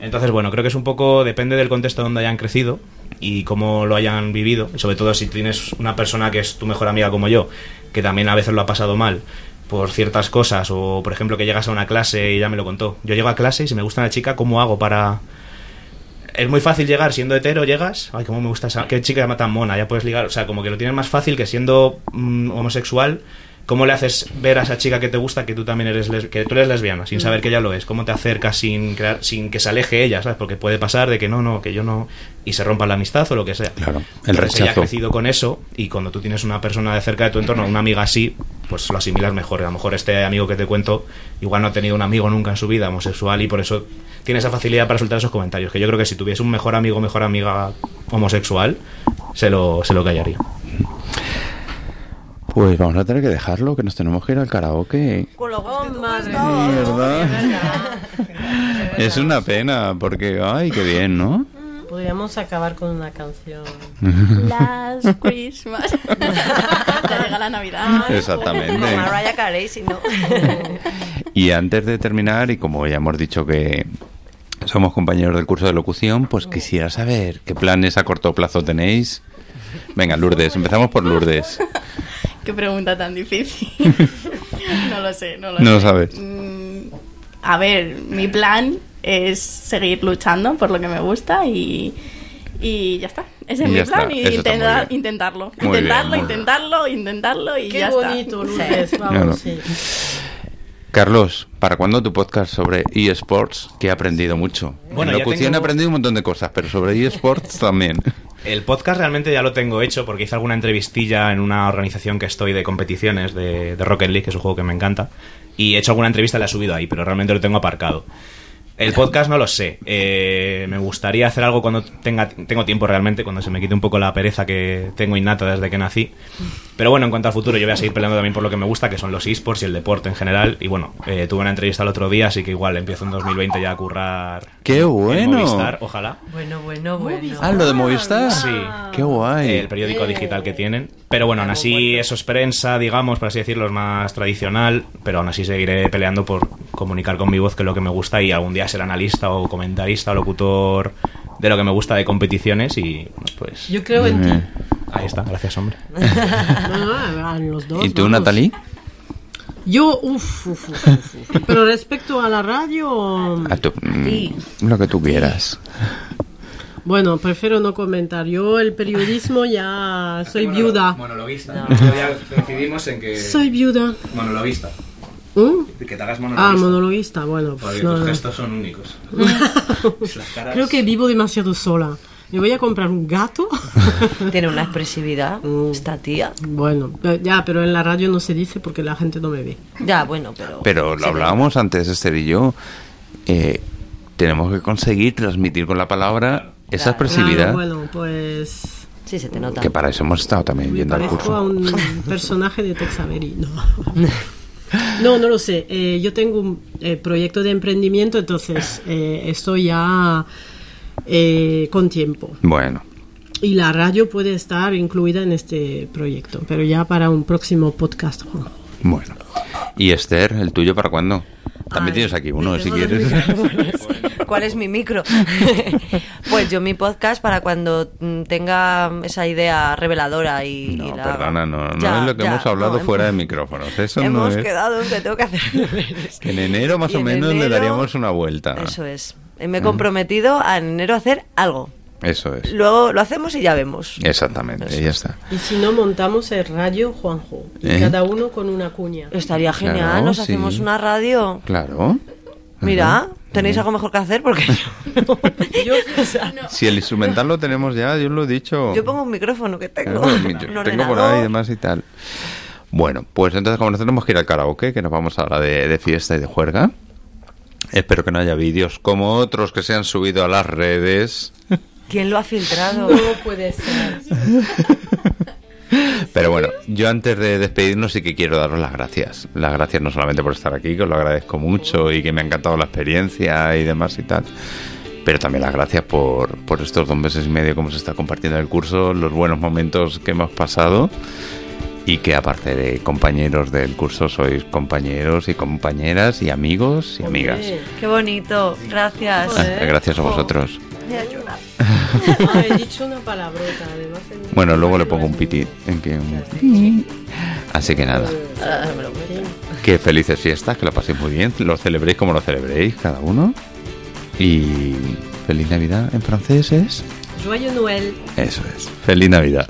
Entonces, bueno, creo que es un poco, depende del contexto donde hayan crecido y cómo lo hayan vivido. Sobre todo si tienes una persona que es tu mejor amiga como yo, que también a veces lo ha pasado mal por ciertas cosas, o por ejemplo que llegas a una clase y ya me lo contó. Yo llego a clase y si me gusta una chica, ¿cómo hago para, es muy fácil llegar siendo hetero, llegas, ay, cómo me gusta esa, qué chica tan mona, ya puedes ligar, o sea, como que lo tienes más fácil que siendo mm, homosexual, ¿cómo le haces ver a esa chica que te gusta que tú también eres que tú eres lesbiana, sin saber que ella lo es? ¿Cómo te acercas sin crear, sin que se aleje ella, sabes? Porque puede pasar de que no, no, que yo no y se rompa la amistad o lo que sea. Claro, el Entonces ella ha rechazo. crecido con eso y cuando tú tienes una persona de cerca de tu entorno, una amiga así, pues lo asimilas mejor. A lo mejor este amigo que te cuento igual no ha tenido un amigo nunca en su vida homosexual y por eso tiene esa facilidad para soltar esos comentarios. Que yo creo que si tuviese un mejor amigo o mejor amiga homosexual, se lo, se lo callaría. Pues vamos a tener que dejarlo, que nos tenemos que ir al karaoke. Con lo Oh, madre mía. Es una pena, porque, ay, qué bien, ¿no? Podríamos acabar con una canción. Last Christmas. ya llega la Navidad. Exactamente. Mariah Carey, si no. Y antes de terminar, y como ya hemos dicho que somos compañeros del curso de locución, pues quisiera saber qué planes a corto plazo tenéis. Venga, Lourdes, empezamos por Lourdes. Qué pregunta tan difícil. no lo sé, no lo No sé. lo sabes. Mm, a ver, mi plan es seguir luchando por lo que me gusta y, y ya está. Ese es mi plan está, y muy bien. intentarlo. Muy bien, intentarlo, bien. intentarlo, intentarlo y Qué ya bonito, está. Lourdes. Vamos, sí. Carlos, ¿para cuándo tu podcast sobre eSports? Que he aprendido mucho. Bueno, en locución tengo- he aprendido un montón de cosas, pero sobre eSports también. El podcast realmente ya lo tengo hecho porque hice alguna entrevistilla en una organización que estoy de competiciones de, de Rocket League, que es un juego que me encanta. Y he hecho alguna entrevista la he subido ahí, pero realmente lo tengo aparcado. El podcast no lo sé. Eh, me gustaría hacer algo cuando tenga tengo tiempo realmente, cuando se me quite un poco la pereza que tengo innata desde que nací. Pero bueno, en cuanto al futuro, yo voy a seguir peleando también por lo que me gusta, que son los esports y el deporte en general. Y bueno, eh, tuve una entrevista el otro día, así que igual empiezo en 2020 ya a currar. ¡Qué en bueno! Movistar, ojalá. Bueno, bueno, bueno. Ah, lo de Movistar. Sí. ¡Qué guay! el periódico digital que tienen. Pero bueno, aún así eso es prensa, digamos, por así decirlo, es más tradicional, pero aún así seguiré peleando por comunicar con mi voz que es lo que me gusta y algún día ser analista o comentarista o locutor de lo que me gusta de competiciones y bueno, pues Yo creo en ti. Ahí está, gracias hombre. No, no, en los dos. ¿Y tú, vamos. Natalie? Yo, uff, uf, uf, uf. Pero respecto a la radio, A tu- ti. lo que tú quieras. Bueno, prefiero no comentar. Yo el periodismo ya soy viuda. Monologuista. Ya decidimos en que. Soy viuda. Monologuista. ¿Mm? Que te hagas Ah, monologuista, bueno, pues Porque no, tus no. gestos son únicos. Caras- Creo que vivo demasiado sola. Me voy a comprar un gato. Tiene una expresividad, Mm. esta tía. bueno, eh, ya, pero en la radio no se dice porque la gente no me ve. Ya, bueno, pero... Pero lo hablábamos antes, Esther y yo. eh, tenemos que conseguir transmitir con la palabra esa Claro. expresividad. Claro, bueno, pues Sí, se te nota. Que para eso hemos estado también me yendo al parezco a curso. un personaje de Tex Avery. No. No, no lo sé. Eh, yo tengo un eh, proyecto de emprendimiento, entonces eh, estoy ya eh, con tiempo. Bueno, Y la radio puede estar incluida en este proyecto, pero ya para un próximo podcast. Bueno. Y Esther, ¿el tuyo para cuándo? También Ay, tienes aquí uno, si quieres. ¿Cuál es mi micro? pues yo mi podcast para cuando mm, tenga esa idea reveladora y, y No, la- perdona, no, no Ya, es lo que ya, hemos hablado no, fuera de micrófonos. Eso no Hemos es. quedado que tengo que hacer en enero más o en menos le daríamos una vuelta. Eso es. Me he comprometido a en enero a hacer algo. Eso es. Luego lo hacemos y ya vemos. Exactamente, Eso. ya está. Y si no, montamos el radio Juanjo. Y ¿Eh? cada uno con una cuña. Estaría genial, Claro, nos sí. hacemos una radio. Claro. Mira. ¿tenéis algo mejor que hacer? Porque yo, no. Yo, Si el instrumental lo tenemos ya, yo lo he dicho. yo pongo un micrófono que tengo. Claro, yo tengo por ahí y demás y tal. Bueno, pues entonces como nosotros tenemos que ir al karaoke, que nos vamos ahora de, de fiesta y de juerga. Espero que no haya vídeos como otros que se han subido a las redes. ¿Quién lo ha filtrado? no puede ser. Pero bueno, yo antes de despedirnos sí que quiero daros las gracias. Las gracias no solamente por estar aquí, que os lo agradezco mucho y que me ha encantado la experiencia y demás y tal. Pero también las gracias por, por estos dos meses y medio que hemos estado compartiendo el curso, los buenos momentos que hemos pasado y que aparte de compañeros del curso sois compañeros y compañeras y amigos y amigas. Qué bonito, gracias. Ah, gracias a vosotros. Me ha llorado. Ah, he dicho una palabrota, además. en- Bueno, luego le pongo un piti. En que Así que nada, Ah, que felices fiestas, que lo paséis muy bien, lo celebréis como lo celebréis cada uno. Y feliz Navidad en francés es. Joyeux Noël. Eso es. Feliz Navidad.